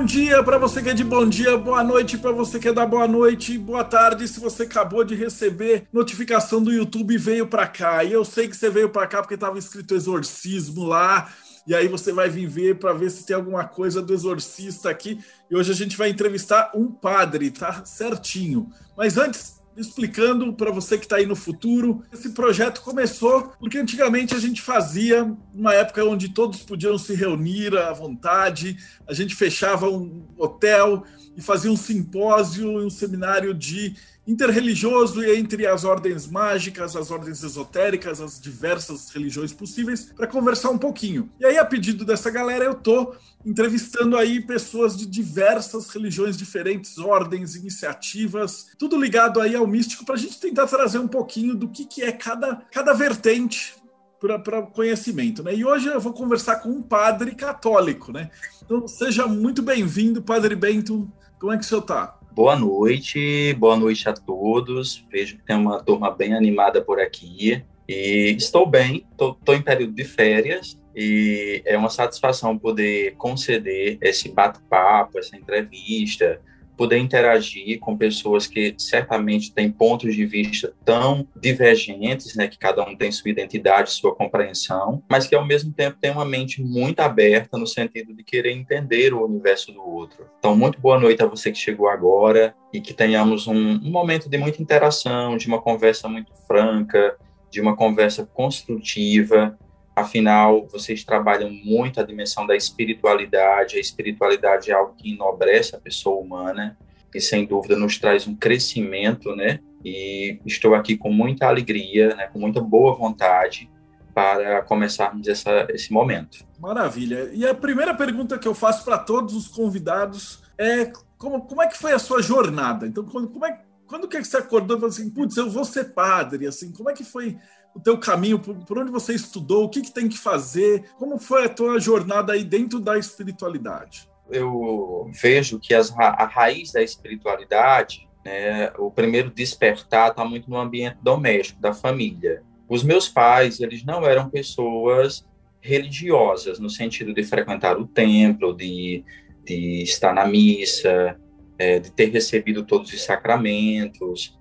Bom dia para você que é de bom dia, boa noite para você que é da boa noite, boa tarde se você acabou de receber notificação do YouTube e veio para cá. E eu sei que você veio para cá porque estava escrito exorcismo lá, e aí você vai vir ver para ver se tem alguma coisa do exorcista aqui. E hoje a gente vai entrevistar um padre, tá certinho. Mas antes, explicando para você que está aí no futuro. Esse projeto começou porque antigamente a gente fazia uma época onde todos podiam se reunir à vontade, a gente fechava um hotel e fazia um simpósio, um seminário de interreligioso entre as ordens mágicas, as ordens esotéricas, as diversas religiões possíveis, para conversar um pouquinho. E aí, a pedido dessa galera, eu tô entrevistando aí pessoas de diversas religiões diferentes, ordens, iniciativas, tudo ligado aí ao místico, para a gente tentar trazer um pouquinho do que, que é cada, cada vertente para conhecimento, né? E hoje eu vou conversar com um padre católico, né? Então seja muito bem-vindo, Padre Bento. Como é que o senhor está? Boa noite, boa noite a todos. Vejo que tem uma turma bem animada por aqui. E estou bem, estou em período de férias e é uma satisfação poder conceder esse bate-papo, essa entrevista, poder interagir com pessoas que certamente têm pontos de vista tão divergentes, né, que cada um tem sua identidade, sua compreensão, mas que ao mesmo tempo tem uma mente muito aberta no sentido de querer entender o universo do outro. Então, muito boa noite a você que chegou agora e que tenhamos um, um momento de muita interação, de uma conversa muito franca, de uma conversa construtiva Afinal, vocês trabalham muito a dimensão da espiritualidade. A espiritualidade é algo que enobrece a pessoa humana e, sem dúvida, nos traz um crescimento, né? E estou aqui com muita alegria, né? com muita boa vontade para começarmos essa, esse momento. Maravilha. E a primeira pergunta que eu faço para todos os convidados é como, como é que foi a sua jornada? Então, quando, como é, quando que você acordou e falou assim, putz, eu vou ser padre? Assim, como é que foi o teu caminho, por, por onde você estudou, o que, que tem que fazer, como foi a tua jornada aí dentro da espiritualidade? Eu vejo que as, a raiz da espiritualidade, né, o primeiro despertar está muito no ambiente doméstico, da família. Os meus pais, eles não eram pessoas religiosas, no sentido de frequentar o templo, de, de estar na missa, é, de ter recebido todos os sacramentos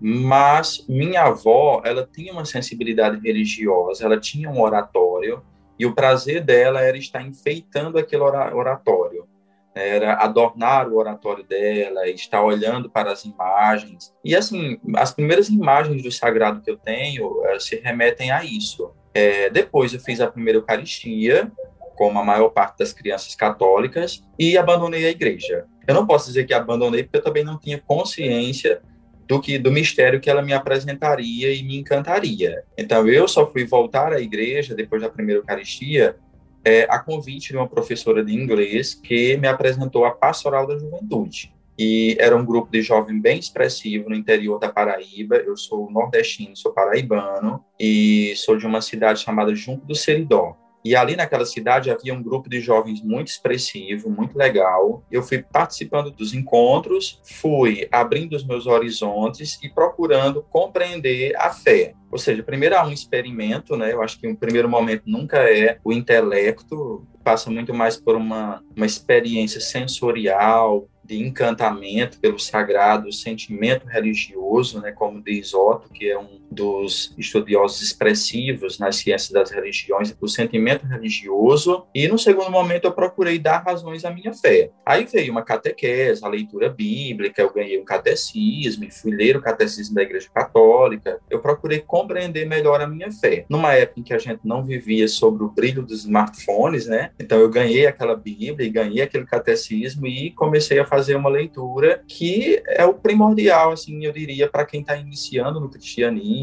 mas minha avó, ela tinha uma sensibilidade religiosa, ela tinha um oratório, e o prazer dela era estar enfeitando aquele oratório, era adornar o oratório dela, estar olhando para as imagens. E assim, as primeiras imagens do sagrado que eu tenho eh, se remetem a isso. É, depois eu fiz a primeira Eucaristia, como a maior parte das crianças católicas, e abandonei a igreja. Eu não posso dizer que abandonei, porque eu também não tinha consciência do que do mistério que ela me apresentaria e me encantaria. Então eu só fui voltar à igreja depois da primeira Eucaristia é, a convite de uma professora de inglês que me apresentou a Pastoral da Juventude. E era um grupo de jovem bem expressivo no interior da Paraíba. Eu sou nordestino, sou paraibano e sou de uma cidade chamada Junco do Seridó. E ali naquela cidade havia um grupo de jovens muito expressivo, muito legal. Eu fui participando dos encontros, fui abrindo os meus horizontes e procurando compreender a fé. Ou seja, primeiro há um experimento, né? Eu acho que um primeiro momento nunca é o intelecto, passa muito mais por uma, uma experiência sensorial, de encantamento pelo sagrado, sentimento religioso, né, como diz Otto, que é um dos estudiosos expressivos nas ciências das religiões, o sentimento religioso, e no segundo momento eu procurei dar razões à minha fé. Aí veio uma catequese, a leitura bíblica, eu ganhei um catecismo, fui ler o catecismo da Igreja Católica, eu procurei compreender melhor a minha fé. Numa época em que a gente não vivia sobre o brilho dos smartphones, né, então eu ganhei aquela Bíblia e ganhei aquele catecismo e comecei a fazer uma leitura que é o primordial, assim, eu diria, para quem está iniciando no cristianismo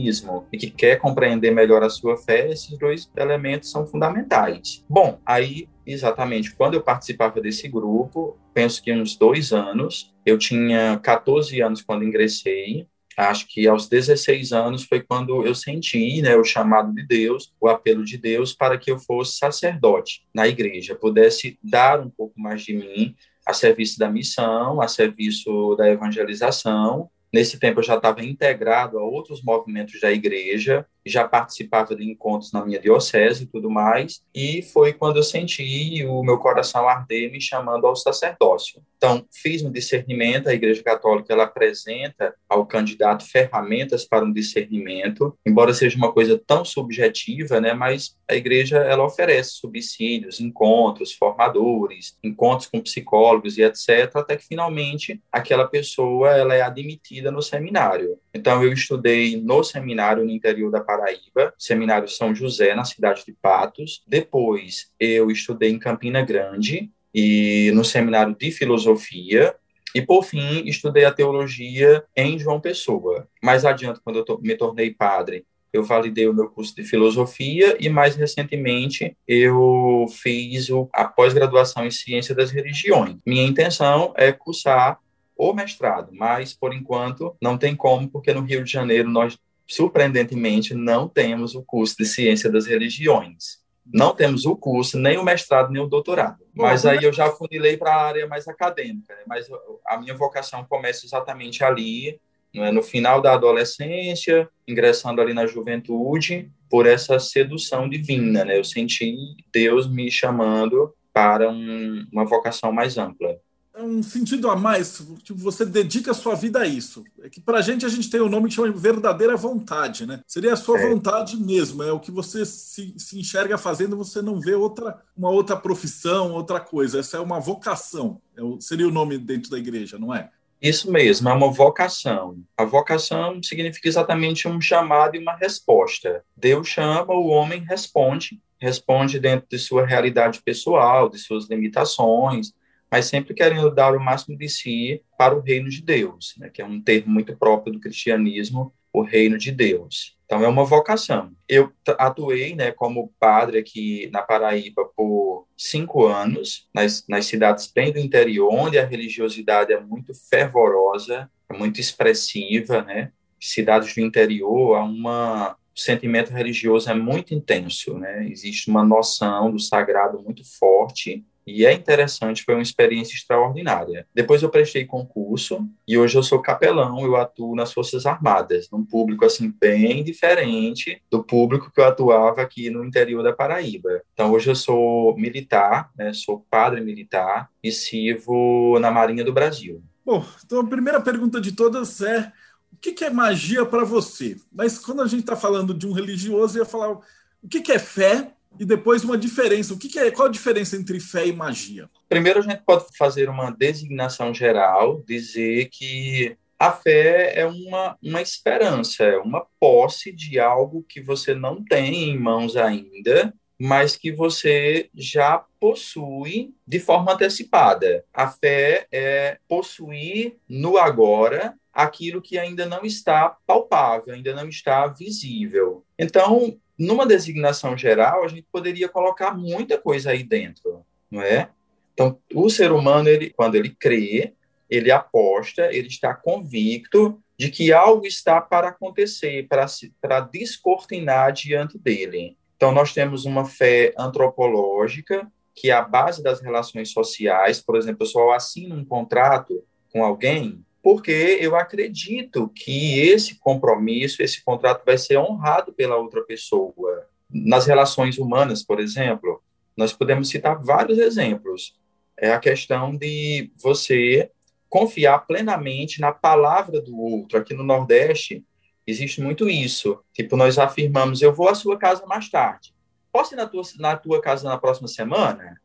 e que quer compreender melhor a sua fé, esses dois elementos são fundamentais. Bom, aí exatamente quando eu participava desse grupo, penso que uns dois anos, eu tinha 14 anos quando ingressei, acho que aos 16 anos foi quando eu senti né, o chamado de Deus, o apelo de Deus para que eu fosse sacerdote na igreja, pudesse dar um pouco mais de mim a serviço da missão, a serviço da evangelização. Nesse tempo eu já estava integrado a outros movimentos da igreja, já participava de encontros na minha diocese e tudo mais, e foi quando eu senti o meu coração arder me chamando ao sacerdócio. Então, fiz um discernimento, a Igreja Católica ela apresenta ao candidato ferramentas para um discernimento, embora seja uma coisa tão subjetiva, né, mas a igreja ela oferece subsídios, encontros, formadores, encontros com psicólogos e etc, até que finalmente aquela pessoa ela é admitida no seminário. Então, eu estudei no seminário no interior da Paraíba, Seminário São José, na cidade de Patos. Depois, eu estudei em Campina Grande, e no Seminário de Filosofia. E, por fim, estudei a teologia em João Pessoa. Mais adiante, quando eu me tornei padre, eu validei o meu curso de filosofia e mais recentemente eu fiz a pós-graduação em ciência das religiões. Minha intenção é cursar o mestrado, mas por enquanto não tem como, porque no Rio de Janeiro nós surpreendentemente não temos o curso de ciência das religiões não temos o curso, nem o mestrado, nem o doutorado. Mas aí eu já funilei para a área mais acadêmica. Né? Mas a minha vocação começa exatamente ali, é? no final da adolescência, ingressando ali na juventude, por essa sedução divina. Né? Eu senti Deus me chamando para um, uma vocação mais ampla. É um sentido a mais, tipo, você dedica a sua vida a isso. É que para a gente, a gente tem o um nome que chama de verdadeira vontade, né? Seria a sua é. vontade mesmo, é o que você se, se enxerga fazendo, você não vê outra, uma outra profissão, outra coisa. Essa é uma vocação, é o, seria o nome dentro da igreja, não é? Isso mesmo, é uma vocação. A vocação significa exatamente um chamado e uma resposta. Deus chama, o homem responde, responde dentro de sua realidade pessoal, de suas limitações, mas sempre querendo dar o máximo de si para o reino de Deus, né, que é um termo muito próprio do cristianismo, o reino de Deus. Então é uma vocação. Eu atuei, né, como padre aqui na Paraíba por cinco anos, nas, nas cidades bem do interior, onde a religiosidade é muito fervorosa, é muito expressiva, né? Cidades do interior, há uma o sentimento religioso é muito intenso, né? Existe uma noção do sagrado muito forte e é interessante, foi uma experiência extraordinária. Depois eu prestei concurso e hoje eu sou capelão, eu atuo nas Forças Armadas, num público assim bem diferente do público que eu atuava aqui no interior da Paraíba. Então hoje eu sou militar, né, sou padre militar e sirvo na Marinha do Brasil. Bom, então a primeira pergunta de todas é o que, é magia para você? Mas quando a gente está falando de um religioso, eu ia falar o que é fé e depois uma diferença. O que, que, é? Qual a diferença entre fé e magia? Primeiro, a gente pode fazer uma designação geral, dizer que a fé é uma, uma esperança, é uma posse de algo que você não tem em mãos ainda, mas que você já possui de forma antecipada. A fé é possuir no agora aquilo que ainda não está palpável, ainda não está visível. Então, numa designação geral, a gente poderia colocar muita coisa aí dentro, não é? Então, o ser humano, ele, quando ele crê, ele aposta, ele está convicto de que algo está para acontecer, para, para descortinar diante dele. Então, nós temos uma fé antropológica, que é a base das relações sociais. Por exemplo, eu só assino um contrato com alguém porque eu acredito que esse compromisso, esse contrato vai ser honrado pela outra pessoa. Nas relações humanas, por exemplo, nós podemos citar vários exemplos. É a questão de você confiar plenamente na palavra do outro. Aqui no Nordeste existe muito isso. Tipo, nós afirmamos: eu vou à sua casa mais tarde. Posso ir na tua, na tua casa na próxima semana?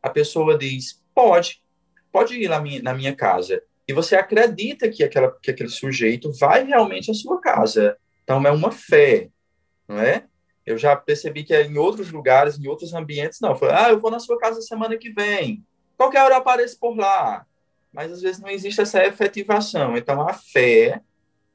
A pessoa diz: pode, pode ir na minha, na minha casa e você acredita que, aquela, que aquele sujeito vai realmente à sua casa. Então, é uma fé, não é? Eu já percebi que em outros lugares, em outros ambientes, não. Falei, ah, eu vou na sua casa semana que vem. Qualquer hora eu apareço por lá. Mas, às vezes, não existe essa efetivação. Então, a fé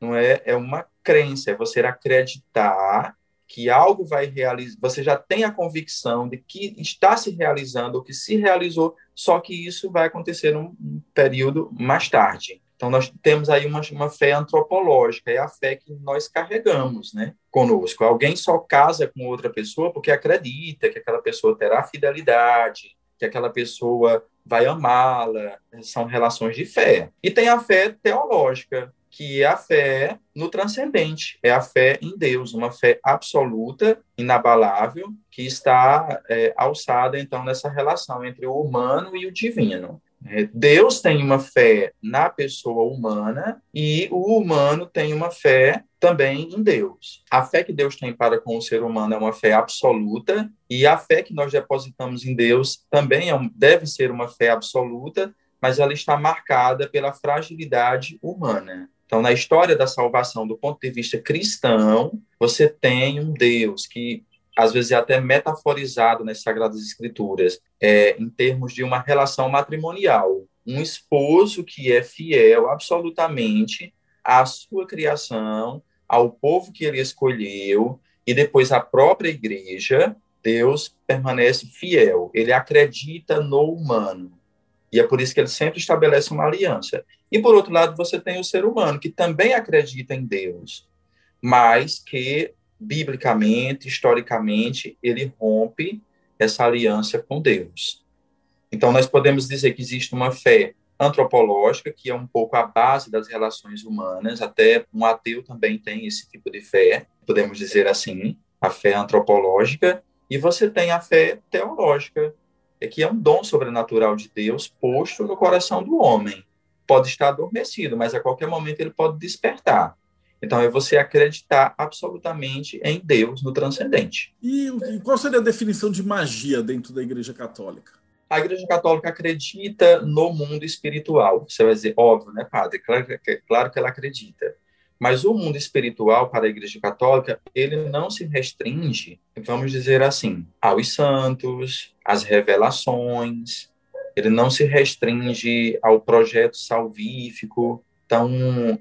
não é, é uma crença, é você acreditar que algo vai realizar, você já tem a convicção de que está se realizando, ou que se realizou, só que isso vai acontecer num período mais tarde. Então, nós temos aí uma, uma fé antropológica, é a fé que nós carregamos né, conosco. Alguém só casa com outra pessoa porque acredita que aquela pessoa terá fidelidade, que aquela pessoa vai amá-la. São relações de fé. E tem a fé teológica, que é a fé no transcendente, é a fé em Deus, uma fé absoluta, inabalável, que está é, alçada, então, nessa relação entre o humano e o divino. É, Deus tem uma fé na pessoa humana e o humano tem uma fé também em Deus. A fé que Deus tem para com o ser humano é uma fé absoluta e a fé que nós depositamos em Deus também é um, deve ser uma fé absoluta, mas ela está marcada pela fragilidade humana. Então, na história da salvação, do ponto de vista cristão, você tem um Deus que às vezes é até metaforizado nas Sagradas Escrituras, é, em termos de uma relação matrimonial. Um esposo que é fiel absolutamente à sua criação, ao povo que ele escolheu, e depois à própria igreja, Deus permanece fiel. Ele acredita no humano. E é por isso que ele sempre estabelece uma aliança. E por outro lado, você tem o ser humano, que também acredita em Deus, mas que biblicamente, historicamente, ele rompe essa aliança com Deus. Então, nós podemos dizer que existe uma fé antropológica, que é um pouco a base das relações humanas, até um ateu também tem esse tipo de fé, podemos dizer assim, a fé antropológica, e você tem a fé teológica, que é um dom sobrenatural de Deus posto no coração do homem. Pode estar adormecido, mas a qualquer momento ele pode despertar. Então, é você acreditar absolutamente em Deus, no transcendente. E qual seria a definição de magia dentro da Igreja Católica? A Igreja Católica acredita no mundo espiritual. Você vai dizer, óbvio, né, padre? Claro, claro que ela acredita. Mas o mundo espiritual para a Igreja Católica, ele não se restringe, vamos dizer assim, aos santos, às revelações, ele não se restringe ao projeto salvífico. Então,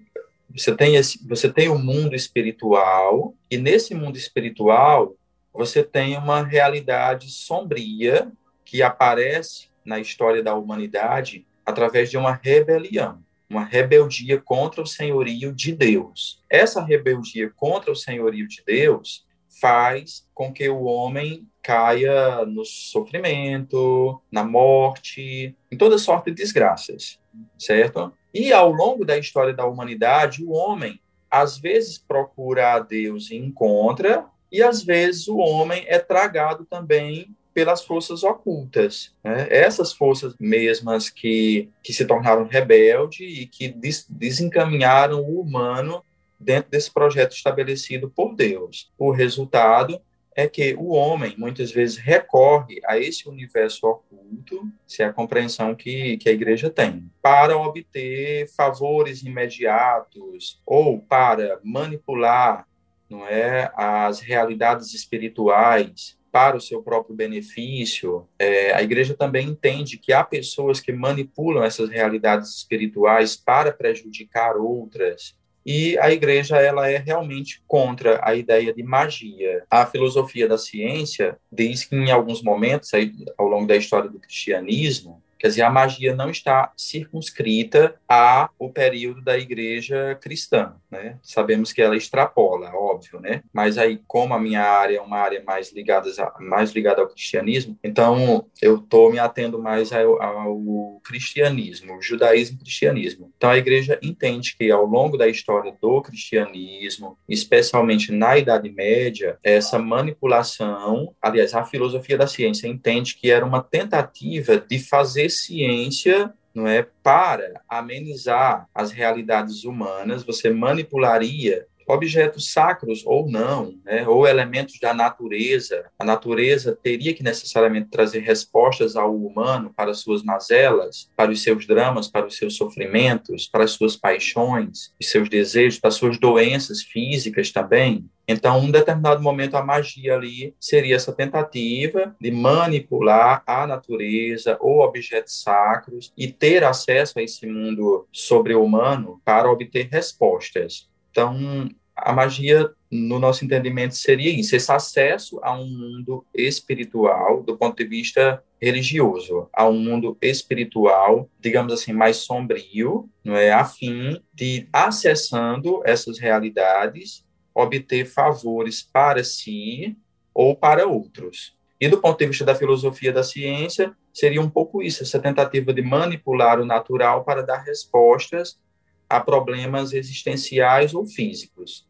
você tem esse, você tem o mundo espiritual e nesse mundo espiritual você tem uma realidade sombria que aparece na história da humanidade através de uma rebelião, uma rebeldia contra o senhorio de Deus. Essa rebeldia contra o senhorio de Deus faz com que o homem caia no sofrimento, na morte, em toda sorte de desgraças, certo? E ao longo da história da humanidade, o homem às vezes procura a Deus e encontra, e às vezes o homem é tragado também pelas forças ocultas. Né? Essas forças mesmas que, que se tornaram rebelde e que des, desencaminharam o humano dentro desse projeto estabelecido por Deus. O resultado é que o homem muitas vezes recorre a esse universo oculto, se é a compreensão que, que a igreja tem, para obter favores imediatos ou para manipular não é, as realidades espirituais para o seu próprio benefício. É, a igreja também entende que há pessoas que manipulam essas realidades espirituais para prejudicar outras e a igreja ela é realmente contra a ideia de magia. A filosofia da ciência diz que em alguns momentos aí, ao longo da história do cristianismo Quer dizer, a magia não está circunscrita ao período da igreja cristã, né? Sabemos que ela extrapola, óbvio, né? Mas aí, como a minha área é uma área mais ligada, mais ligada ao cristianismo, então eu estou me atendo mais ao, ao cristianismo, judaísmo e cristianismo. Então a igreja entende que ao longo da história do cristianismo, especialmente na Idade Média, essa manipulação, aliás, a filosofia da ciência entende que era uma tentativa de fazer ciência não é? Para amenizar as realidades humanas, você manipularia objetos sacros ou não, né, ou elementos da natureza. A natureza teria que necessariamente trazer respostas ao humano para suas mazelas, para os seus dramas, para os seus sofrimentos, para as suas paixões, os seus desejos, para as suas doenças físicas também. Então, um determinado momento, a magia ali seria essa tentativa de manipular a natureza ou objetos sacros e ter acesso a esse mundo sobre-humano para obter respostas. Então, a magia, no nosso entendimento, seria isso: esse acesso a um mundo espiritual, do ponto de vista religioso, a um mundo espiritual, digamos assim, mais sombrio, não é, a fim de acessando essas realidades, obter favores para si ou para outros. E do ponto de vista da filosofia da ciência, seria um pouco isso, essa tentativa de manipular o natural para dar respostas a problemas existenciais ou físicos.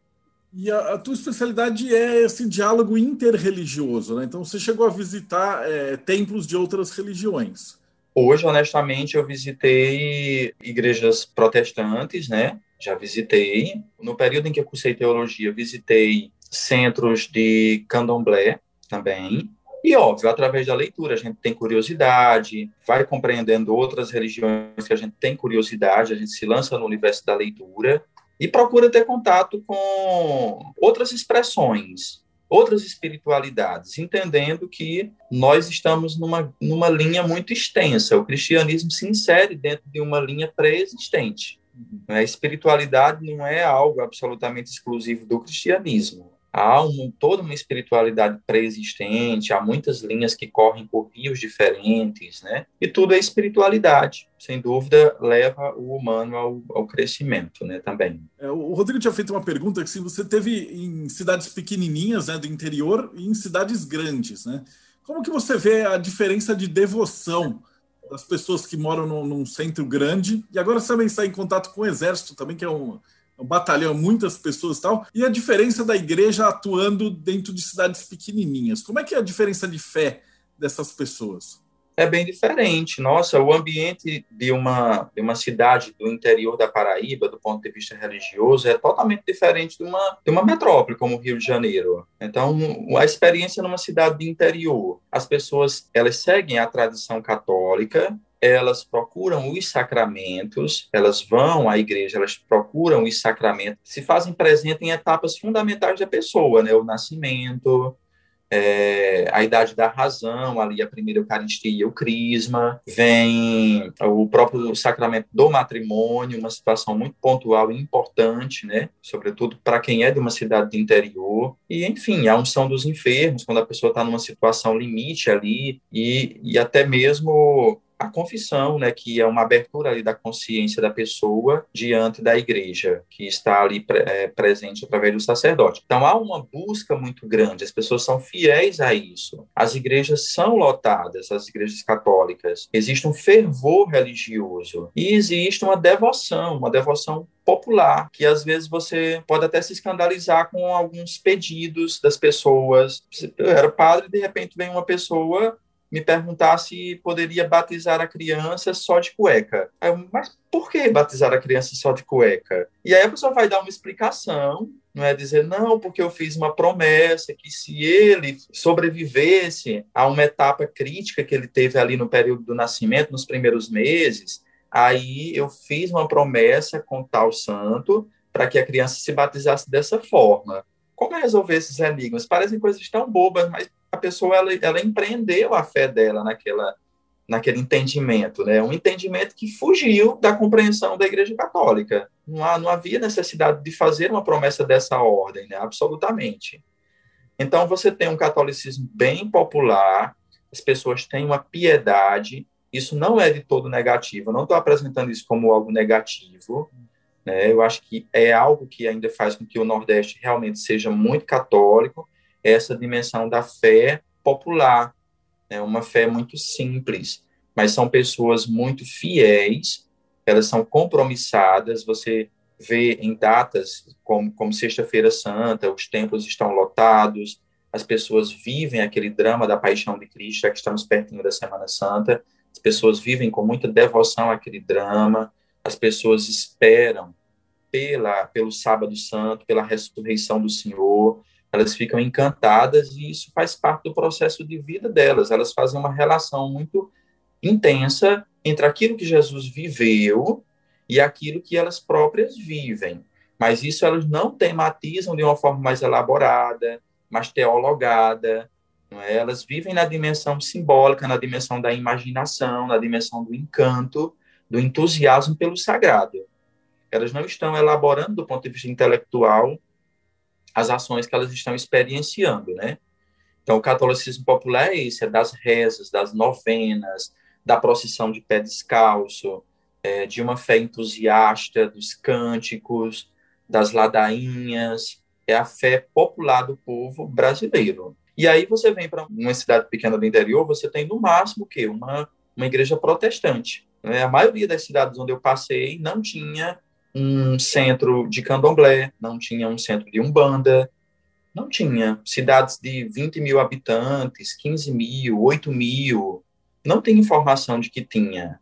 E a, a, tua especialidade é esse diálogo interreligioso, né? Então você chegou a visitar é, templos de outras religiões. Hoje, honestamente, eu visitei igrejas protestantes, né? Já visitei. No período em que eu cursei teologia, visitei centros de candomblé também. E, óbvio, através da leitura, a gente tem curiosidade, vai compreendendo outras religiões que a gente tem curiosidade, a gente se lança no universo da leitura e procura ter contato com outras expressões, outras espiritualidades, entendendo que nós estamos numa, numa linha muito extensa. O cristianismo se insere dentro de uma linha pré-existente. A espiritualidade não é algo absolutamente exclusivo do cristianismo há um, toda uma espiritualidade pré-existente, há muitas linhas que correm por rios diferentes, né? E tudo é espiritualidade, sem dúvida, leva o humano ao, ao crescimento, né? Também. É, o Rodrigo tinha feito uma pergunta que se você teve em cidades pequenininhas, né, do interior, e em cidades grandes, né? Como que você vê a diferença de devoção das pessoas que moram num, num centro grande e agora você também está em contato com o exército também, que é um um batalhão, muitas pessoas e tal, e a diferença da igreja atuando dentro de cidades pequenininhas. Como é que é a diferença de fé dessas pessoas? É bem diferente. Nossa, o ambiente de uma, de uma cidade do interior da Paraíba, do ponto de vista religioso, é totalmente diferente de uma, de uma metrópole como o Rio de Janeiro. Então, a experiência numa cidade de interior, as pessoas elas seguem a tradição católica, elas procuram os sacramentos, elas vão à igreja, elas procuram os sacramentos, se fazem presente em etapas fundamentais da pessoa, né? O nascimento, é, a idade da razão, ali a primeira Eucaristia, o Crisma, vem o próprio sacramento do matrimônio, uma situação muito pontual e importante, né? Sobretudo para quem é de uma cidade do interior. E, enfim, a unção dos enfermos, quando a pessoa está numa situação limite ali, e, e até mesmo a confissão, né, que é uma abertura ali da consciência da pessoa diante da igreja, que está ali é, presente através do sacerdote. Então há uma busca muito grande, as pessoas são fiéis a isso. As igrejas são lotadas, as igrejas católicas. Existe um fervor religioso e existe uma devoção, uma devoção popular, que às vezes você pode até se escandalizar com alguns pedidos das pessoas. Eu era padre, de repente vem uma pessoa me perguntar se poderia batizar a criança só de cueca. Eu, mas por que batizar a criança só de cueca? E aí a pessoa vai dar uma explicação, não é dizer, não, porque eu fiz uma promessa que se ele sobrevivesse a uma etapa crítica que ele teve ali no período do nascimento, nos primeiros meses, aí eu fiz uma promessa com tal santo para que a criança se batizasse dessa forma. Como resolver esses enigmas? Parecem coisas tão bobas, mas a pessoa ela, ela empreendeu a fé dela naquela, naquele entendimento, né? Um entendimento que fugiu da compreensão da Igreja Católica. Não, há, não havia necessidade de fazer uma promessa dessa ordem, né? Absolutamente. Então você tem um catolicismo bem popular, as pessoas têm uma piedade. Isso não é de todo negativo. Eu não estou apresentando isso como algo negativo. Né? Eu acho que é algo que ainda faz com que o Nordeste realmente seja muito católico essa dimensão da fé popular, é uma fé muito simples, mas são pessoas muito fiéis, elas são compromissadas, você vê em datas como, como Sexta-feira Santa, os templos estão lotados, as pessoas vivem aquele drama da paixão de Cristo, já que estamos pertinho da Semana Santa, as pessoas vivem com muita devoção àquele drama, as pessoas esperam pela, pelo Sábado Santo, pela ressurreição do Senhor, elas ficam encantadas e isso faz parte do processo de vida delas. Elas fazem uma relação muito intensa entre aquilo que Jesus viveu e aquilo que elas próprias vivem. Mas isso elas não tematizam de uma forma mais elaborada, mais teologada. É? Elas vivem na dimensão simbólica, na dimensão da imaginação, na dimensão do encanto, do entusiasmo pelo sagrado. Elas não estão elaborando do ponto de vista intelectual as ações que elas estão experienciando, né? Então, o catolicismo popular é esse, é das rezas, das novenas, da procissão de pé descalço, é, de uma fé entusiasta, dos cânticos, das ladainhas, é a fé popular do povo brasileiro. E aí você vem para uma cidade pequena do interior, você tem no máximo que uma, uma igreja protestante. Né? A maioria das cidades onde eu passei não tinha um centro de candomblé, não tinha um centro de umbanda, não tinha. Cidades de 20 mil habitantes, 15 mil, 8 mil, não tem informação de que tinha.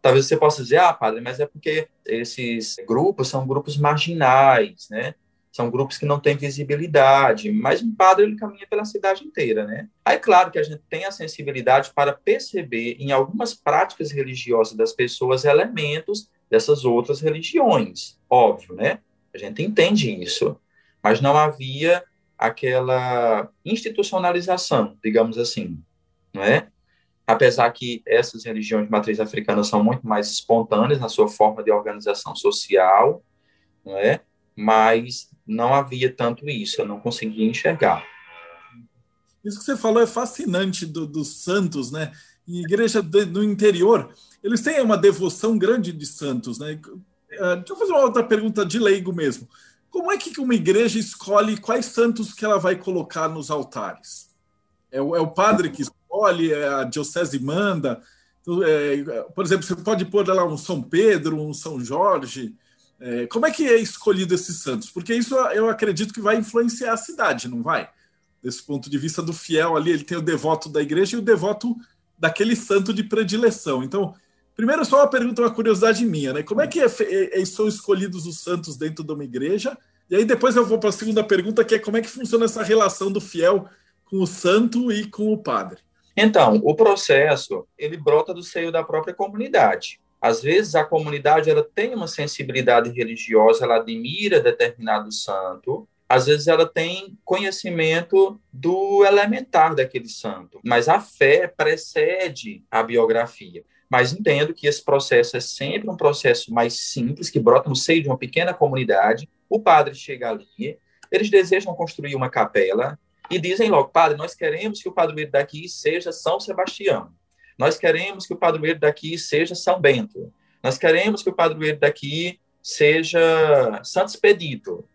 Talvez você possa dizer, ah, padre, mas é porque esses grupos são grupos marginais, né? São grupos que não têm visibilidade, mas um padre ele caminha pela cidade inteira, né? Aí, claro que a gente tem a sensibilidade para perceber em algumas práticas religiosas das pessoas elementos dessas outras religiões, óbvio, né? A gente entende isso, mas não havia aquela institucionalização, digamos assim, não é? Apesar que essas religiões de matriz africana são muito mais espontâneas na sua forma de organização social, não é? Mas não havia tanto isso, eu não conseguia enxergar. Isso que você falou é fascinante do, dos santos, né? Igreja do interior, eles têm uma devoção grande de santos, né? Uh, deixa eu fazer uma outra pergunta de leigo mesmo. Como é que uma igreja escolhe quais santos que ela vai colocar nos altares? É o, é o padre que escolhe, é a diocese manda. Então, é, por exemplo, você pode pôr lá um São Pedro, um São Jorge, é, como é que é escolhido esses santos? Porque isso eu acredito que vai influenciar a cidade, não vai? Desse ponto de vista do fiel ali, ele tem o devoto da igreja e o devoto daquele santo de predileção. Então, primeiro só uma pergunta, uma curiosidade minha, né? Como é que é, é, é, são escolhidos os santos dentro de uma igreja? E aí depois eu vou para a segunda pergunta, que é como é que funciona essa relação do fiel com o santo e com o padre? Então, o processo, ele brota do seio da própria comunidade. Às vezes a comunidade ela tem uma sensibilidade religiosa, ela admira determinado santo, às vezes ela tem conhecimento do elementar daquele santo, mas a fé precede a biografia. Mas entendo que esse processo é sempre um processo mais simples, que brota no seio de uma pequena comunidade. O padre chega ali, eles desejam construir uma capela e dizem logo, padre, nós queremos que o padroeiro daqui seja São Sebastião. Nós queremos que o padroeiro daqui seja São Bento. Nós queremos que o padroeiro daqui seja Santo Expedito.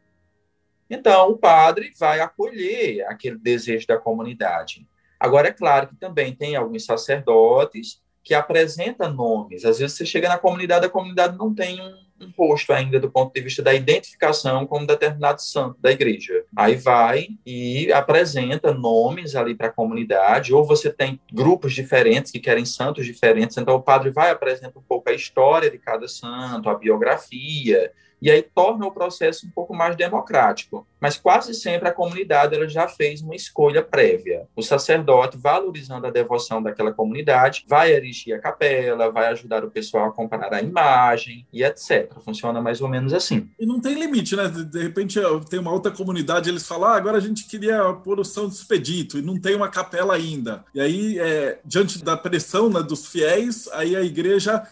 Então, o padre vai acolher aquele desejo da comunidade. Agora, é claro que também tem alguns sacerdotes que apresentam nomes. Às vezes você chega na comunidade, a comunidade não tem um um rosto ainda do ponto de vista da identificação como determinado santo da igreja. Aí vai e apresenta nomes ali para a comunidade, ou você tem grupos diferentes que querem santos diferentes, então o padre vai apresentar um pouco a história de cada santo, a biografia, e aí torna o processo um pouco mais democrático. Mas quase sempre a comunidade ela já fez uma escolha prévia. O sacerdote, valorizando a devoção daquela comunidade, vai erigir a capela, vai ajudar o pessoal a comprar a imagem e etc. Funciona mais ou menos assim. E não tem limite, né? De repente tem uma outra comunidade, eles falam, ah, agora a gente queria pôr o São Expedito e não tem uma capela ainda. E aí, é, diante da pressão né, dos fiéis, aí a igreja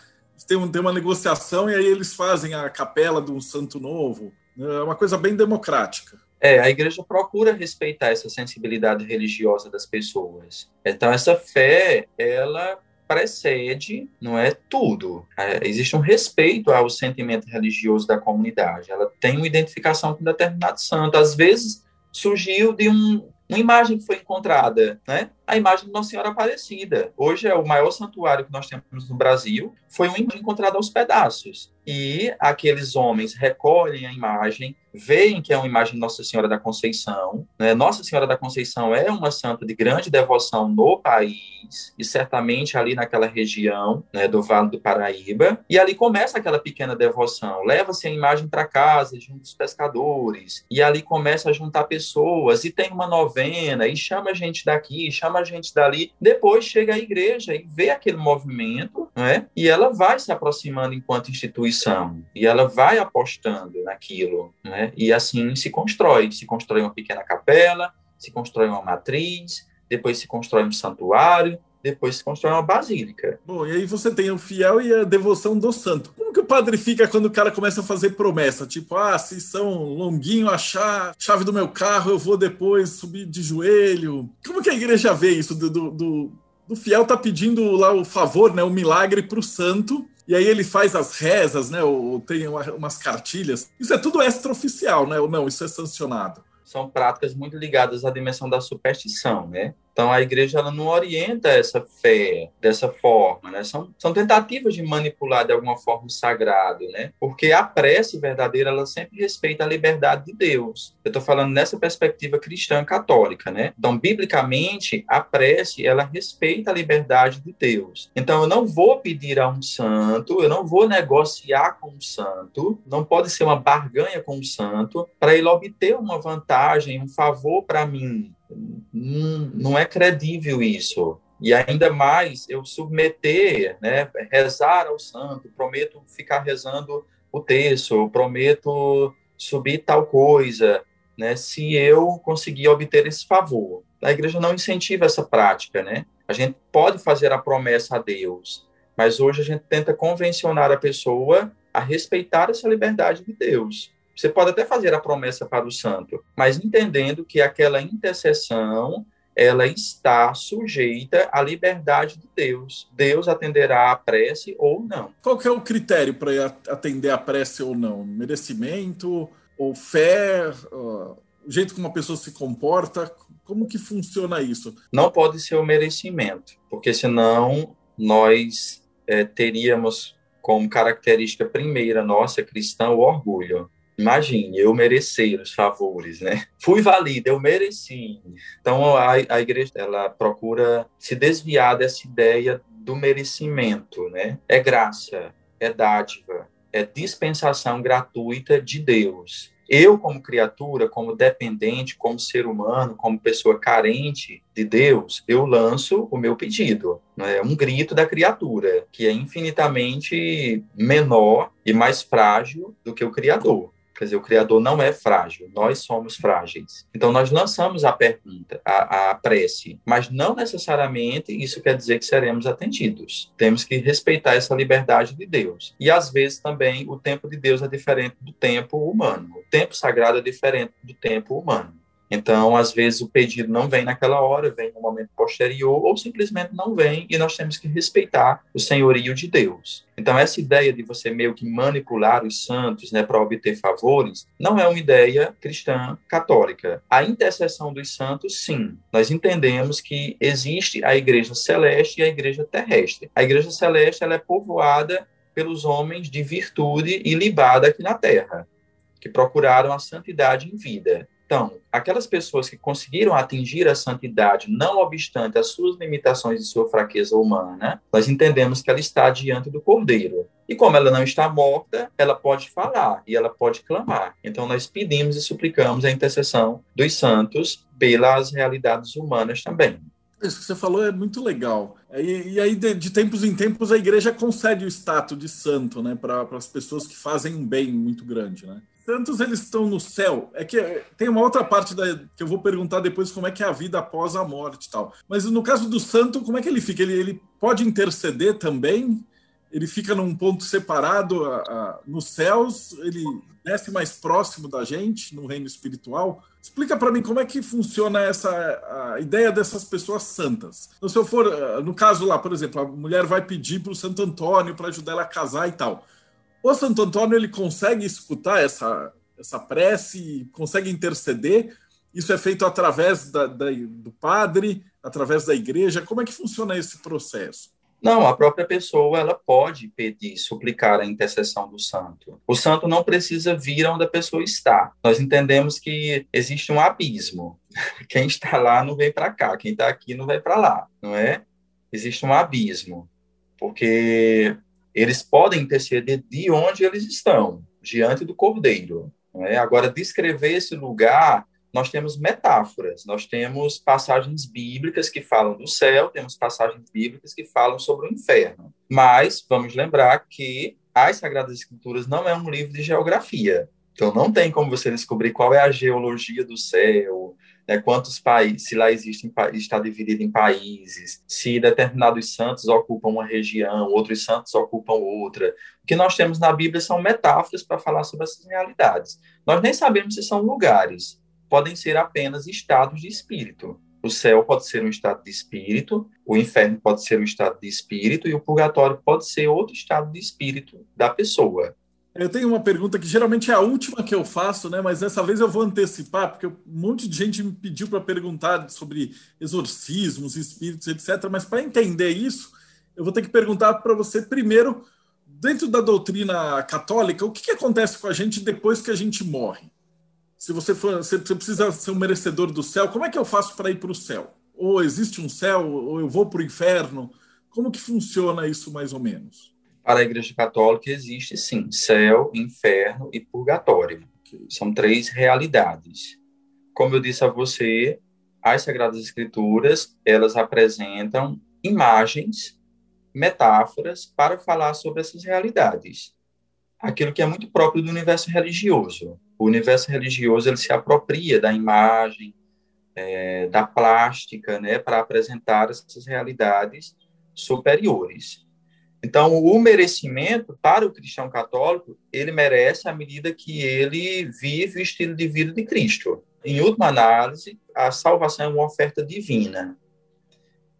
tem, um, tem uma negociação e aí eles fazem a capela de um santo novo. É uma coisa bem democrática. É, a igreja procura respeitar essa sensibilidade religiosa das pessoas. Então, essa fé, ela precede, não é tudo. É, existe um respeito ao sentimento religioso da comunidade. Ela tem uma identificação com determinado santo. Às vezes, surgiu de um, uma imagem que foi encontrada, né? A imagem de Nossa Senhora Aparecida. Hoje é o maior santuário que nós temos no Brasil. Foi uma imagem encontrada aos pedaços. E aqueles homens recolhem a imagem, veem que é uma imagem de Nossa Senhora da Conceição. Né? Nossa Senhora da Conceição é uma santa de grande devoção no país, e certamente ali naquela região né, do Vale do Paraíba. E ali começa aquela pequena devoção. Leva-se a imagem para casa, junto dos pescadores, e ali começa a juntar pessoas, e tem uma novena, e chama gente daqui, chama gente dali. Depois chega a igreja e vê aquele movimento, né? e ela vai se aproximando enquanto instituição e ela vai apostando naquilo, né? E assim se constrói, se constrói uma pequena capela, se constrói uma matriz, depois se constrói um santuário, depois se constrói uma basílica. Bom, e aí você tem o fiel e a devoção do santo. Como que o padre fica quando o cara começa a fazer promessa? Tipo, ah, se São Longuinho achar chave do meu carro, eu vou depois subir de joelho. Como que a igreja vê isso do, do, do, do fiel tá pedindo lá o favor, né, o milagre para o santo, e aí ele faz as rezas, né? Ou tem umas cartilhas. Isso é tudo extraoficial, né? Ou não, isso é sancionado. São práticas muito ligadas à dimensão da superstição, né? Então a igreja ela não orienta essa fé dessa forma, né? São, são tentativas de manipular de alguma forma o sagrado, né? Porque a prece verdadeira ela sempre respeita a liberdade de Deus. Eu estou falando nessa perspectiva cristã católica, né? Então biblicamente a prece ela respeita a liberdade de Deus. Então eu não vou pedir a um santo, eu não vou negociar com um santo, não pode ser uma barganha com um santo para ele obter uma vantagem, um favor para mim não é credível isso. E ainda mais eu submeter, né, rezar ao santo, prometo ficar rezando o texto, prometo subir tal coisa, né, se eu conseguir obter esse favor. A igreja não incentiva essa prática, né? A gente pode fazer a promessa a Deus, mas hoje a gente tenta convencionar a pessoa a respeitar essa liberdade de Deus. Você pode até fazer a promessa para o santo, mas entendendo que aquela intercessão ela está sujeita à liberdade de Deus. Deus atenderá a prece ou não. Qual que é o critério para atender a prece ou não? Merecimento ou fé? Uh, o jeito como uma pessoa se comporta? Como que funciona isso? Não pode ser o merecimento, porque senão nós é, teríamos como característica primeira nossa cristã o orgulho. Imagine, eu merecer os favores, né? Fui valida, eu mereci. Então, a, a igreja, ela procura se desviar dessa ideia do merecimento, né? É graça, é dádiva, é dispensação gratuita de Deus. Eu, como criatura, como dependente, como ser humano, como pessoa carente de Deus, eu lanço o meu pedido. É um grito da criatura, que é infinitamente menor e mais frágil do que o Criador. Quer dizer, o Criador não é frágil, nós somos frágeis. Então, nós lançamos a pergunta, a, a prece, mas não necessariamente isso quer dizer que seremos atendidos. Temos que respeitar essa liberdade de Deus. E, às vezes, também, o tempo de Deus é diferente do tempo humano. O tempo sagrado é diferente do tempo humano. Então, às vezes, o pedido não vem naquela hora, vem no momento posterior, ou simplesmente não vem, e nós temos que respeitar o senhorio de Deus. Então, essa ideia de você meio que manipular os santos né, para obter favores, não é uma ideia cristã católica. A intercessão dos santos, sim. Nós entendemos que existe a igreja celeste e a igreja terrestre. A igreja celeste ela é povoada pelos homens de virtude e libada aqui na terra, que procuraram a santidade em vida. Então, aquelas pessoas que conseguiram atingir a santidade, não obstante as suas limitações e sua fraqueza humana, nós entendemos que ela está diante do Cordeiro. E como ela não está morta, ela pode falar e ela pode clamar. Então, nós pedimos e suplicamos a intercessão dos santos pelas realidades humanas também. Isso que você falou é muito legal. E, e aí, de, de, tempos em tempos, a igreja concede o status de santo né, para as pessoas que fazem um bem muito grande. Né? Santos eles estão no céu. É que tem uma outra parte da, que eu vou perguntar depois como é que é a vida após a morte e tal. Mas no caso do santo, como é que ele fica? Ele, ele pode interceder também? Ele fica num ponto separado a, a, nos céus? Ele desce mais próximo da gente no reino espiritual? Explica para mim como é que funciona essa a ideia dessas pessoas santas. Então, se eu for, no caso lá, por exemplo, a mulher vai pedir para o Santo Antônio para ajudar ela a casar e tal. O Santo Antônio ele consegue escutar essa, essa prece, consegue interceder. Isso é feito através da, da, do padre, através da igreja. Como é que funciona esse processo? Não, a própria pessoa ela pode pedir, suplicar a intercessão do santo. O santo não precisa vir onde a pessoa está. Nós entendemos que existe um abismo. Quem está lá não vem para cá, quem está aqui não vai para lá, não é? Existe um abismo, porque eles podem interceder de onde eles estão, diante do Cordeiro. É? Agora, descrever esse lugar, nós temos metáforas, nós temos passagens bíblicas que falam do céu, temos passagens bíblicas que falam sobre o inferno. Mas vamos lembrar que as Sagradas Escrituras não é um livro de geografia. Então, não tem como você descobrir qual é a geologia do céu, né, quantos países, se lá existe, está dividido em países, se determinados santos ocupam uma região, outros santos ocupam outra. O que nós temos na Bíblia são metáforas para falar sobre essas realidades. Nós nem sabemos se são lugares, podem ser apenas estados de espírito. O céu pode ser um estado de espírito, o inferno pode ser um estado de espírito e o purgatório pode ser outro estado de espírito da pessoa. Eu tenho uma pergunta que geralmente é a última que eu faço, né? Mas dessa vez eu vou antecipar, porque um monte de gente me pediu para perguntar sobre exorcismos, espíritos, etc. Mas para entender isso, eu vou ter que perguntar para você primeiro, dentro da doutrina católica, o que, que, acontece com a gente depois que a gente morre? Se você for, você precisa ser um merecedor do céu, como é que eu faço para ir para o céu? Ou existe um céu, ou eu vou para o inferno? Como que funciona isso mais ou menos? Para a Igreja Católica existe sim céu, inferno e purgatório. São três realidades. Como eu disse a você, as Sagradas Escrituras, elas apresentam imagens, metáforas para falar sobre essas realidades. Aquilo que é muito próprio do universo religioso. O universo religioso ele se apropria da imagem, é, da plástica, né, para apresentar essas realidades superiores. Então, o merecimento para o cristão católico, ele merece à medida que ele vive o estilo de vida de Cristo. Em última análise, a salvação é uma oferta divina.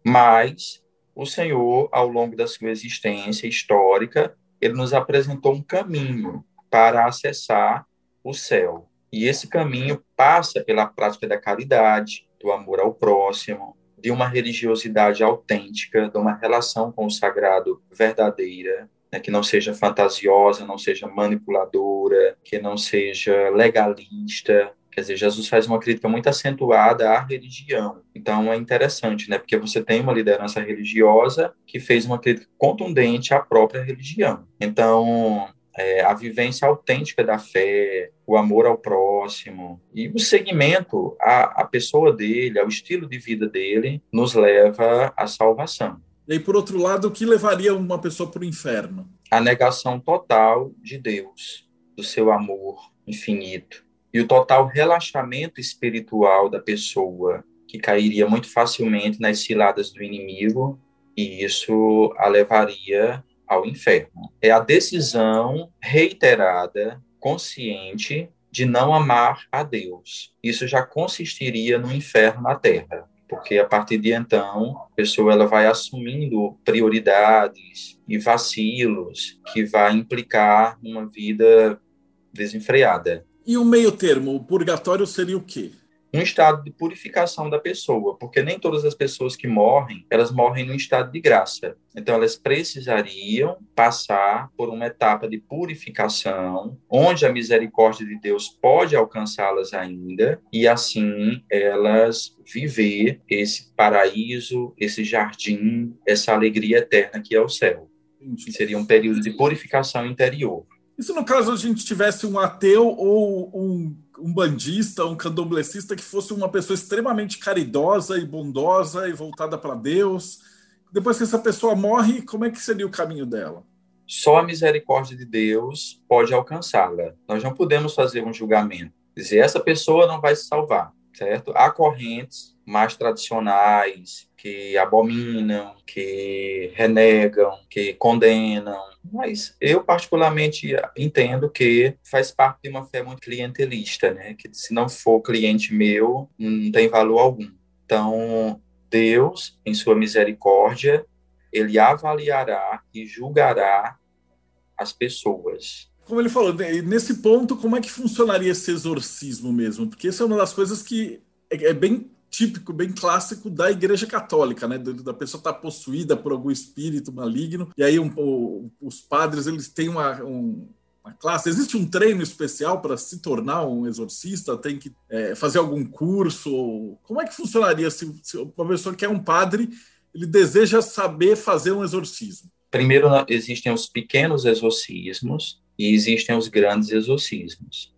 Mas o Senhor, ao longo da sua existência histórica, ele nos apresentou um caminho para acessar o céu. E esse caminho passa pela prática da caridade, do amor ao próximo, de uma religiosidade autêntica, de uma relação com o sagrado verdadeira, né, que não seja fantasiosa, não seja manipuladora, que não seja legalista. Quer dizer, Jesus faz uma crítica muito acentuada à religião. Então é interessante, né? Porque você tem uma liderança religiosa que fez uma crítica contundente à própria religião. Então, é, a vivência autêntica da fé, o amor ao próximo e o segmento à, à pessoa dele, ao estilo de vida dele, nos leva à salvação. E aí, por outro lado, o que levaria uma pessoa para o inferno? A negação total de Deus, do seu amor infinito e o total relaxamento espiritual da pessoa, que cairia muito facilmente nas ciladas do inimigo, e isso a levaria ao inferno. É a decisão reiterada, consciente, de não amar a Deus. Isso já consistiria no inferno na terra, porque a partir de então a pessoa ela vai assumindo prioridades e vacilos que vai implicar uma vida desenfreada. E o meio termo, o purgatório seria o quê? Um estado de purificação da pessoa, porque nem todas as pessoas que morrem, elas morrem num estado de graça. Então, elas precisariam passar por uma etapa de purificação, onde a misericórdia de Deus pode alcançá-las ainda, e assim elas viver esse paraíso, esse jardim, essa alegria eterna que é o céu. Seria um período de purificação interior. Se no caso a gente tivesse um ateu ou um um bandista, um candomblessista que fosse uma pessoa extremamente caridosa e bondosa e voltada para Deus. Depois que essa pessoa morre, como é que seria o caminho dela? Só a misericórdia de Deus pode alcançá-la. Nós não podemos fazer um julgamento, dizer essa pessoa não vai se salvar, certo? Há correntes mais tradicionais que abominam, que renegam, que condenam, mas eu, particularmente, entendo que faz parte de uma fé muito clientelista, né? Que se não for cliente meu, não tem valor algum. Então, Deus, em sua misericórdia, ele avaliará e julgará as pessoas. Como ele falou, né, nesse ponto, como é que funcionaria esse exorcismo mesmo? Porque isso é uma das coisas que é, é bem típico, bem clássico da Igreja Católica, né? Da pessoa estar tá possuída por algum espírito maligno e aí um, o, os padres eles têm uma, um, uma classe. Existe um treino especial para se tornar um exorcista? Tem que é, fazer algum curso? Como é que funcionaria se, se uma pessoa que é um padre ele deseja saber fazer um exorcismo? Primeiro existem os pequenos exorcismos e existem os grandes exorcismos.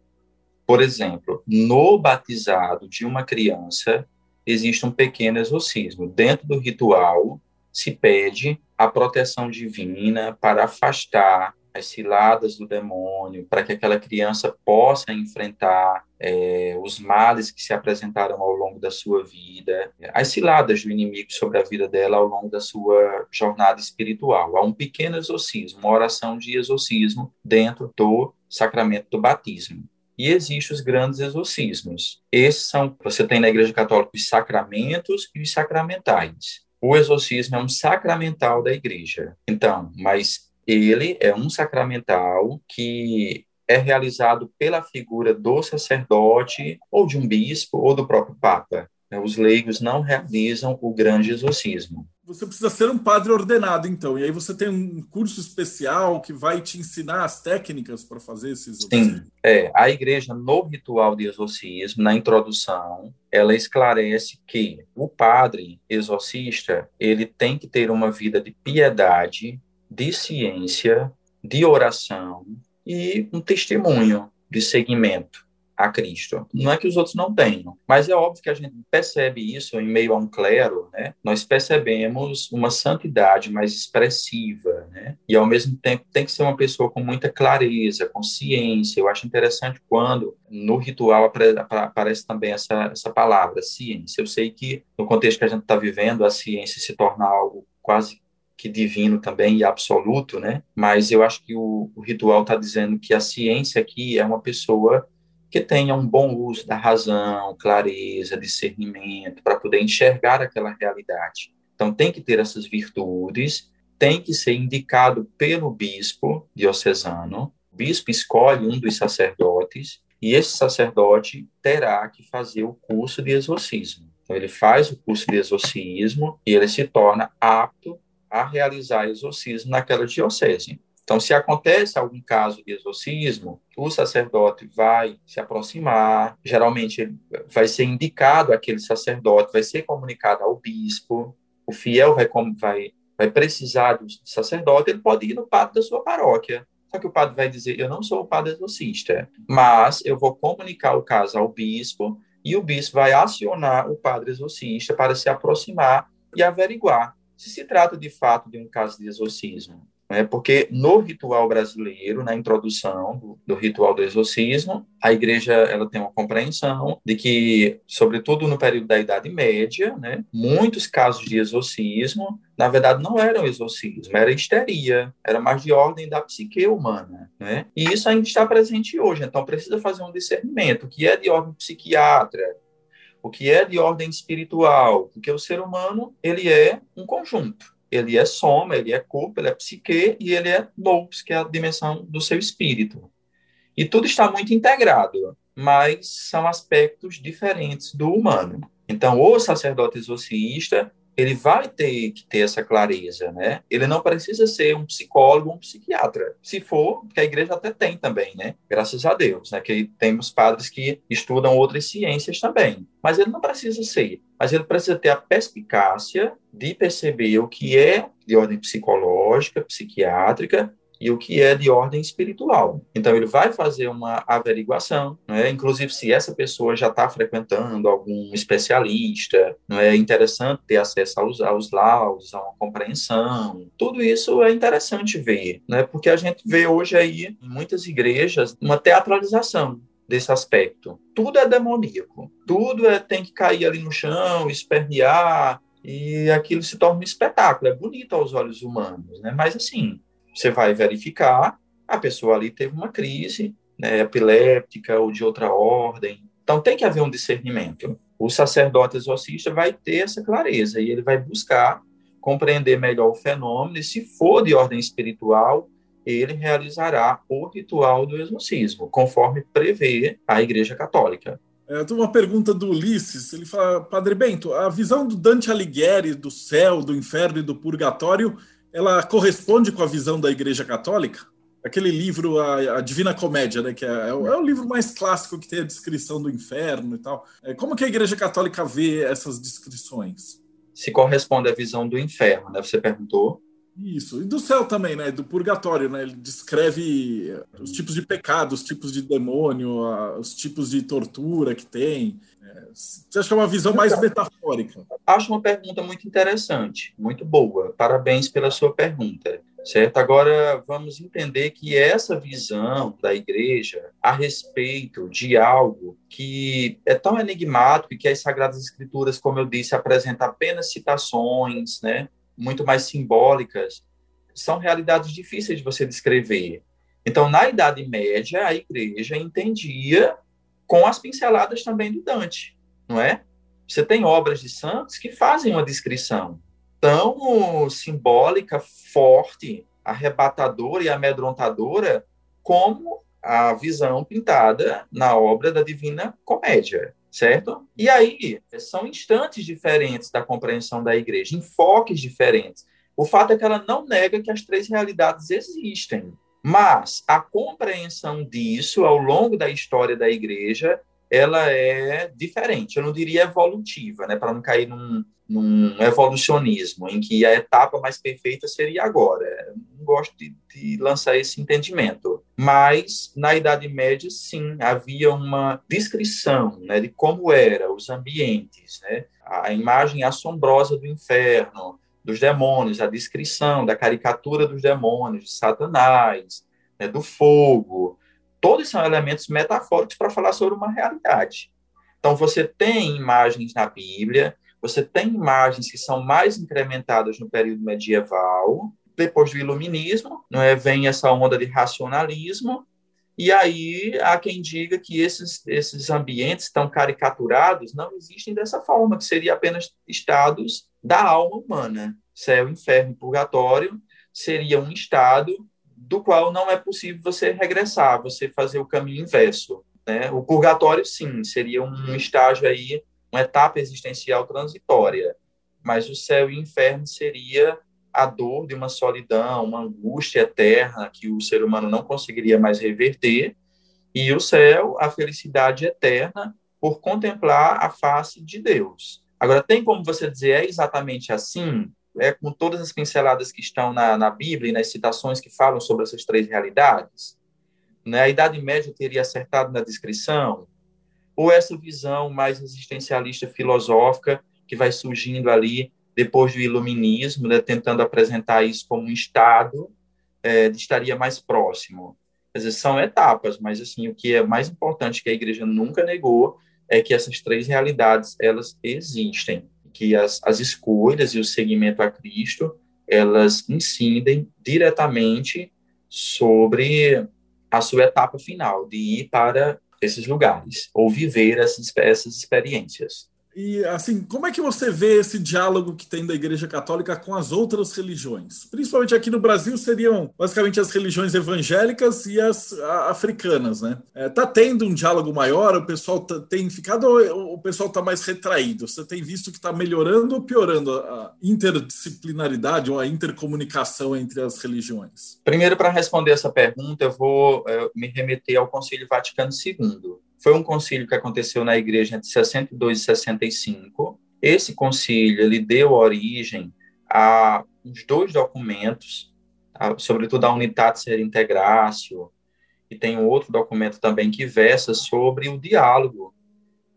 Por exemplo, no batizado de uma criança, existe um pequeno exorcismo. Dentro do ritual, se pede a proteção divina para afastar as ciladas do demônio, para que aquela criança possa enfrentar é, os males que se apresentaram ao longo da sua vida, as ciladas do inimigo sobre a vida dela ao longo da sua jornada espiritual. Há um pequeno exorcismo, uma oração de exorcismo dentro do sacramento do batismo. E existem os grandes exorcismos. Esses são, você tem na Igreja Católica os sacramentos e os sacramentais. O exorcismo é um sacramental da Igreja. Então, mas ele é um sacramental que é realizado pela figura do sacerdote, ou de um bispo, ou do próprio Papa. Os leigos não realizam o grande exorcismo. Você precisa ser um padre ordenado, então, e aí você tem um curso especial que vai te ensinar as técnicas para fazer esses exorcismos. Sim, é. A igreja, no ritual de exorcismo, na introdução, ela esclarece que o padre exorcista, ele tem que ter uma vida de piedade, de ciência, de oração, e um testemunho de seguimento a Cristo. Não é que os outros não tenham, mas é óbvio que a gente percebe isso em meio a um clero, né? Nós percebemos uma santidade mais expressiva, né? E ao mesmo tempo tem que ser uma pessoa com muita clareza, consciência. Eu acho interessante quando no ritual aparece também essa, essa palavra, ciência. Eu sei que no contexto que a gente está vivendo, a ciência se torna algo quase que divino também e absoluto, né? Mas eu acho que o, o ritual está dizendo que a ciência aqui é uma pessoa que tenha um bom uso da razão, clareza, discernimento, para poder enxergar aquela realidade. Então, tem que ter essas virtudes, tem que ser indicado pelo bispo diocesano. O bispo escolhe um dos sacerdotes e esse sacerdote terá que fazer o curso de exorcismo. Então, ele faz o curso de exorcismo e ele se torna apto a realizar exorcismo naquela diocese. Então, se acontece algum caso de exorcismo, o sacerdote vai se aproximar, geralmente vai ser indicado aquele sacerdote, vai ser comunicado ao bispo, o fiel vai, vai, vai precisar do sacerdote, ele pode ir no padre da sua paróquia. Só que o padre vai dizer: Eu não sou o padre exorcista, mas eu vou comunicar o caso ao bispo, e o bispo vai acionar o padre exorcista para se aproximar e averiguar se se trata de fato de um caso de exorcismo. Né? Porque no ritual brasileiro, na introdução do, do, ritual do exorcismo, a igreja ela tem uma compreensão de que, sobretudo no período da Idade Média, né, muitos casos de exorcismo, na verdade, não eram exorcismo, era histeria, era mais de ordem da psique humana. Né? E isso ainda está presente hoje, então precisa fazer um discernimento, o que é de ordem psiquiatra, o que é de ordem espiritual, porque o ser humano ele é um conjunto. Ele é soma, ele é corpo, ele é psique e ele é nous, que é a dimensão do seu espírito. E tudo está muito integrado, mas são aspectos diferentes do humano. Então, o sacerdote exorcista, ele vai ter que ter essa clareza, né? Ele não precisa ser um psicólogo, um psiquiatra. Se for, que a igreja até tem também, né? Graças a Deus, né? Que temos padres que estudam outras ciências também. Mas ele não precisa ser. Mas ele precisa ter a perspicácia de perceber o que é de ordem psicológica, psiquiátrica e o que é de ordem espiritual. Então, ele vai fazer uma averiguação, né? inclusive se essa pessoa já está frequentando algum especialista, não é interessante ter acesso aos, aos laudos, a uma compreensão. Tudo isso é interessante ver, né? porque a gente vê hoje aí, em muitas igrejas, uma teatralização desse aspecto. Tudo é demoníaco, tudo é, tem que cair ali no chão, espernear, e aquilo se torna um espetáculo. É bonito aos olhos humanos, né? mas assim, você vai verificar, a pessoa ali teve uma crise né, epiléptica ou de outra ordem. Então tem que haver um discernimento. O sacerdote exorcista vai ter essa clareza e ele vai buscar compreender melhor o fenômeno e, se for de ordem espiritual, ele realizará o ritual do exorcismo, conforme prevê a Igreja Católica. É, tem uma pergunta do Ulisses. Ele fala, Padre Bento, a visão do Dante Alighieri do céu, do inferno e do purgatório ela corresponde com a visão da Igreja Católica? Aquele livro, a, a Divina Comédia, né, que é, é, o, é, o, livro mais clássico que tem a descrição do inferno e tal. É, como que a Igreja Católica vê essas descrições? Se corresponde à visão do inferno, né? Você perguntou. Isso, e do céu também, né? Do purgatório, né? Ele descreve os tipos de pecado, os tipos de demônio, os tipos de tortura que tem. Você acha que é uma visão mais então, metafórica? Acho uma pergunta muito interessante, muito boa. Parabéns pela sua pergunta. certo? Agora, vamos entender que essa visão da igreja a respeito de algo que é tão enigmático e que as Sagradas Escrituras, como eu disse, apresentam apenas citações, né? Muito mais simbólicas, são realidades difíceis de você descrever. Então, na Idade Média, a igreja entendia com as pinceladas também do Dante, não é? Você tem obras de santos que fazem uma descrição tão simbólica, forte, arrebatadora e amedrontadora como a visão pintada na obra da Divina Comédia, certo? E aí, são instantes diferentes da compreensão da igreja, enfoques diferentes. O fato é que ela não nega que as três realidades existem, mas a compreensão disso ao longo da história da igreja ela é diferente. Eu não diria evolutiva, né, para não cair num, num, evolucionismo, em que a etapa mais perfeita seria agora. Eu não gosto de, de, lançar esse entendimento. Mas, na Idade Média, sim, havia uma descrição né, de como eram os ambientes, né, a imagem assombrosa do inferno, dos demônios, a descrição da caricatura dos demônios, de Satanás, né, do fogo, todos são elementos metafóricos para falar sobre uma realidade. Então, você tem imagens na Bíblia, você tem imagens que são mais incrementadas no período medieval, depois do iluminismo, não é? vem essa onda de racionalismo, e aí há quem diga que esses, esses ambientes estão caricaturados não existem dessa forma, que seria apenas estados da alma humana. Céu, inferno e purgatório seria um estado do qual não é possível você regressar, você fazer o caminho inverso. Né? O purgatório, sim, seria um estágio aí, uma etapa existencial transitória, mas o céu e o inferno seria a dor de uma solidão, uma angústia eterna que o ser humano não conseguiria mais reverter, e o céu, a felicidade eterna por contemplar a face de Deus. Agora, tem como você dizer é exatamente assim? É, com todas as pinceladas que estão na, na Bíblia e nas citações que falam sobre essas três realidades? Né? A Idade Média teria acertado na descrição? Ou essa visão mais existencialista filosófica que vai surgindo ali depois do iluminismo, né, tentando apresentar isso como um estado, é, estaria mais próximo? Quer dizer, são etapas, mas assim o que é mais importante que a igreja nunca negou é que essas três realidades elas existem que as, as escolhas e o seguimento a Cristo, elas incidem diretamente sobre a sua etapa final, de ir para esses lugares, ou viver essas, essas experiências. E assim, como é que você vê esse diálogo que tem da Igreja Católica com as outras religiões? Principalmente aqui no Brasil seriam basicamente as religiões evangélicas e as africanas, né? É, tá tendo um diálogo maior? O pessoal tá, tem ficado ou o pessoal está mais retraído? Você tem visto que está melhorando ou piorando a interdisciplinaridade ou a intercomunicação entre as religiões? Primeiro, para responder essa pergunta, eu vou é, me remeter ao Concílio Vaticano II foi um concílio que aconteceu na igreja entre 62 e 65. Esse concílio ele deu origem a uns dois documentos, a, sobretudo a Unitatio Integratio, e tem outro documento também que versa sobre o diálogo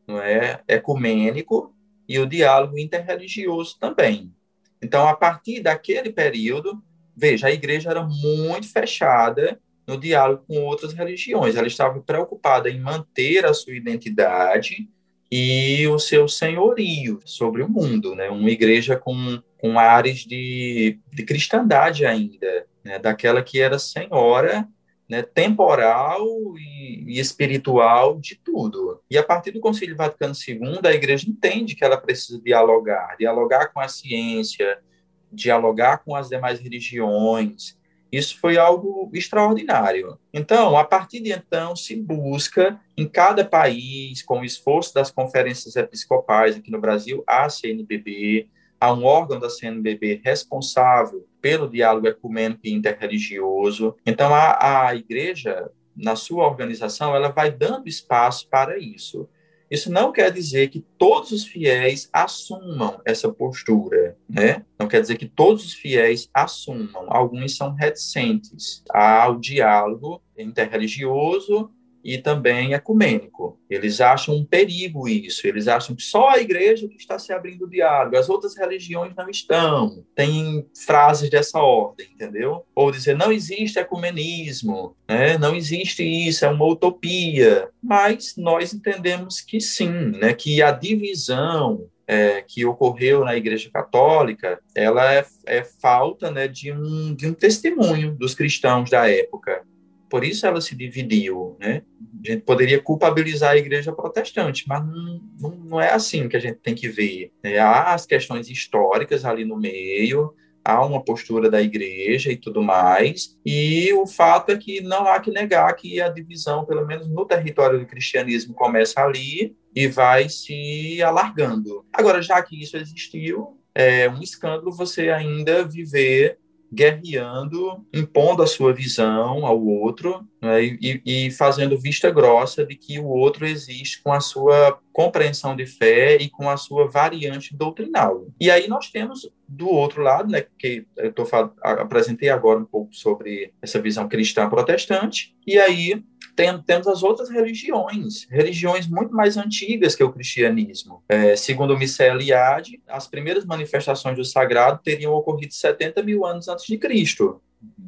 não é, ecumênico e o diálogo interreligioso também. Então, a partir daquele período, veja, a igreja era muito fechada no diálogo com outras religiões. Ela estava preocupada em manter a sua identidade e o seu senhorio sobre o mundo, né? Uma igreja com, com ares de, de cristandade ainda, né? daquela que era senhora né, temporal e, e, espiritual de tudo. E a partir do Concílio Vaticano II, a Igreja entende que ela precisa dialogar, dialogar com a ciência, dialogar com as demais religiões, isso foi algo extraordinário. Então, a partir de então, se busca em cada país, com o esforço das conferências episcopais aqui no Brasil, a CNBB, há um órgão da CNBB responsável pelo diálogo ecumênico e interreligioso. Então, a, a igreja, na sua organização, ela vai dando espaço para isso. Isso não quer dizer que todos os fiéis assumam essa postura, né? Não quer dizer que todos os fiéis assumam. Alguns são reticentes ao diálogo interreligioso e também ecumênico. Eles acham um perigo isso, eles acham que só a igreja que está se abrindo o diálogo, as outras religiões não estão. Tem frases dessa ordem, entendeu? Ou dizer, não existe ecumenismo, né? não existe isso, é uma utopia. Mas nós entendemos que sim, né? que a divisão é, que ocorreu na Igreja Católica, ela é, é falta né, de, um, de um testemunho dos cristãos da época. Por isso ela se dividiu, né? A gente poderia culpabilizar a igreja protestante, mas não, não, é assim que a gente tem que ver. Né? Há as questões históricas ali no meio, há uma postura da igreja e tudo mais, e o fato é que não há que negar que a divisão, pelo menos no território do cristianismo, começa ali e vai se alargando. Agora, já que isso existiu, é um escândalo você ainda viver guerreando, impondo a sua visão ao outro né, e, e, fazendo vista grossa de que o outro existe com a sua compreensão de fé e com a sua variante doutrinal. E aí nós temos do outro lado, né, que eu tô, apresentei agora um pouco sobre essa visão cristã protestante, e aí tem, temos as outras religiões, religiões muito mais antigas que o cristianismo. É, segundo Michel Eliade, as primeiras manifestações do sagrado teriam ocorrido 70 mil anos antes de Cristo.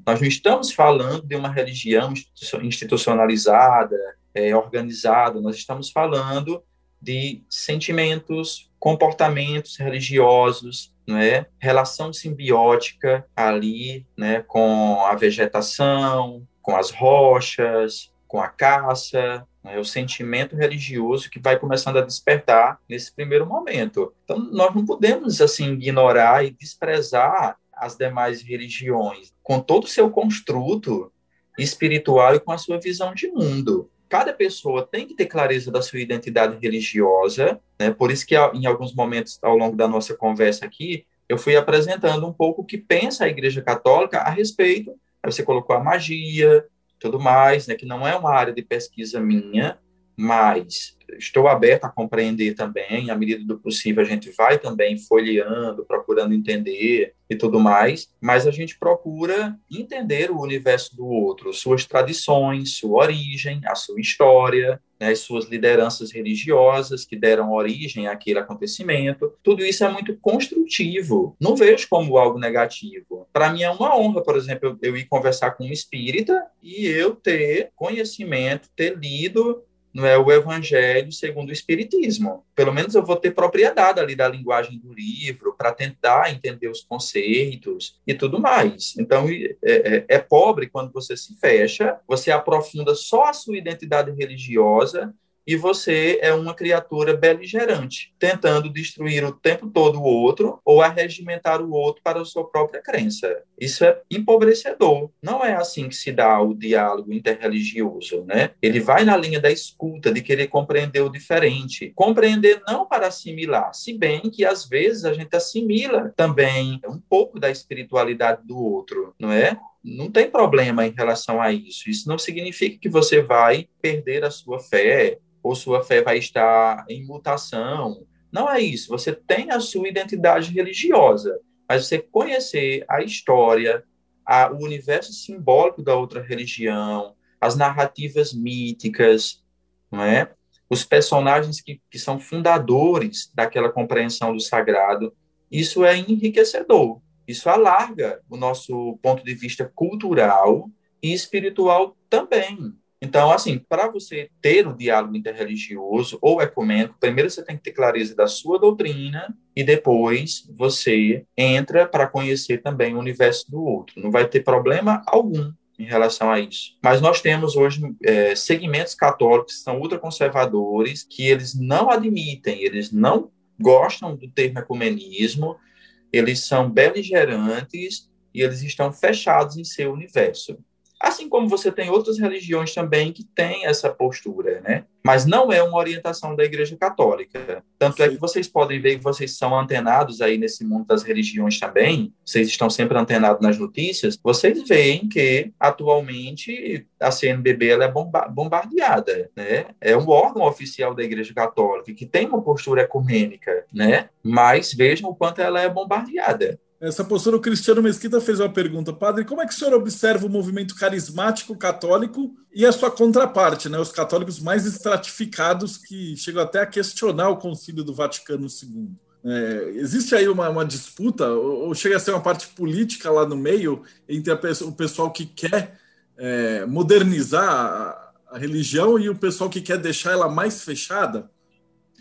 Nós não estamos falando de uma religião institucionalizada, é, organizada, nós estamos falando de sentimentos, comportamentos religiosos, não é? relação simbiótica ali né, com a vegetação, com as rochas, com a caça, né, o sentimento religioso que vai começando a despertar nesse primeiro momento. Então, nós não podemos assim ignorar e desprezar as demais religiões, com todo o seu construto espiritual e com a sua visão de mundo. Cada pessoa tem que ter clareza da sua identidade religiosa, né? por isso que em alguns momentos ao longo da nossa conversa aqui, eu fui apresentando um pouco o que pensa a Igreja Católica a respeito. Aí você colocou a magia, tudo mais, né, que não é uma área de pesquisa minha, mas estou aberto a compreender também, à medida do possível a gente vai também folheando, procurando entender e tudo mais, mas a gente procura entender o universo do outro, suas tradições, sua origem, a sua história, né, as suas lideranças religiosas que deram origem àquele acontecimento. Tudo isso é muito construtivo. Não vejo como algo negativo. Para mim é uma honra, por exemplo, eu, eu ir conversar com um espírita e eu ter conhecimento, ter lido não é o evangelho segundo o espiritismo. Pelo menos eu vou ter propriedade ali da linguagem do livro para tentar entender os conceitos e tudo mais. Então é, é, é pobre quando você se fecha, você aprofunda só a sua identidade religiosa e você é uma criatura beligerante, tentando destruir o tempo todo o outro ou arregimentar o outro para a sua própria crença. Isso é empobrecedor. Não é assim que se dá o diálogo interreligioso, né? Ele vai na linha da escuta, de querer compreender o diferente. Compreender não para assimilar, se bem que às vezes a gente assimila também um pouco da espiritualidade do outro, não é? não tem problema em relação a isso. Isso não significa que você vai perder a sua fé ou sua fé vai estar em mutação. Não é isso. Você tem a sua identidade religiosa, mas você conhecer a história, a, o universo simbólico da outra religião, as narrativas míticas, não é? os personagens que, que são fundadores daquela compreensão do sagrado, isso é enriquecedor. Isso alarga o nosso ponto de vista cultural e espiritual também. Então, assim, para você ter o diálogo interreligioso ou ecumênico, primeiro você tem que ter clareza da sua doutrina e depois você entra para conhecer também o universo do outro. Não vai ter problema algum em relação a isso. Mas nós temos hoje é, segmentos católicos que são ultraconservadores, que eles não admitem, eles não gostam do termo ecumenismo, eles são beligerantes e eles estão fechados em seu universo. Assim como você tem outras religiões também que têm essa postura, né? Mas não é uma orientação da Igreja Católica. Tanto Sim. é que vocês podem ver que vocês são antenados aí nesse mundo das religiões também, vocês estão sempre antenados nas notícias, vocês veem que atualmente a CNBB ela é bombardeada, né? É um órgão oficial da Igreja Católica que tem uma postura ecumênica, né? Mas vejam o quanto ela é bombardeada. Essa postura, o Cristiano Mesquita fez uma pergunta, padre, como é que o senhor observa o movimento carismático católico e a sua contraparte, né, os católicos mais estratificados que chegam até a questionar o concílio do Vaticano II? É, existe aí uma, uma disputa, ou, ou, chega a ser uma parte política lá no meio, entre o pessoal que quer é, modernizar a, a religião e o pessoal que quer deixar ela mais fechada?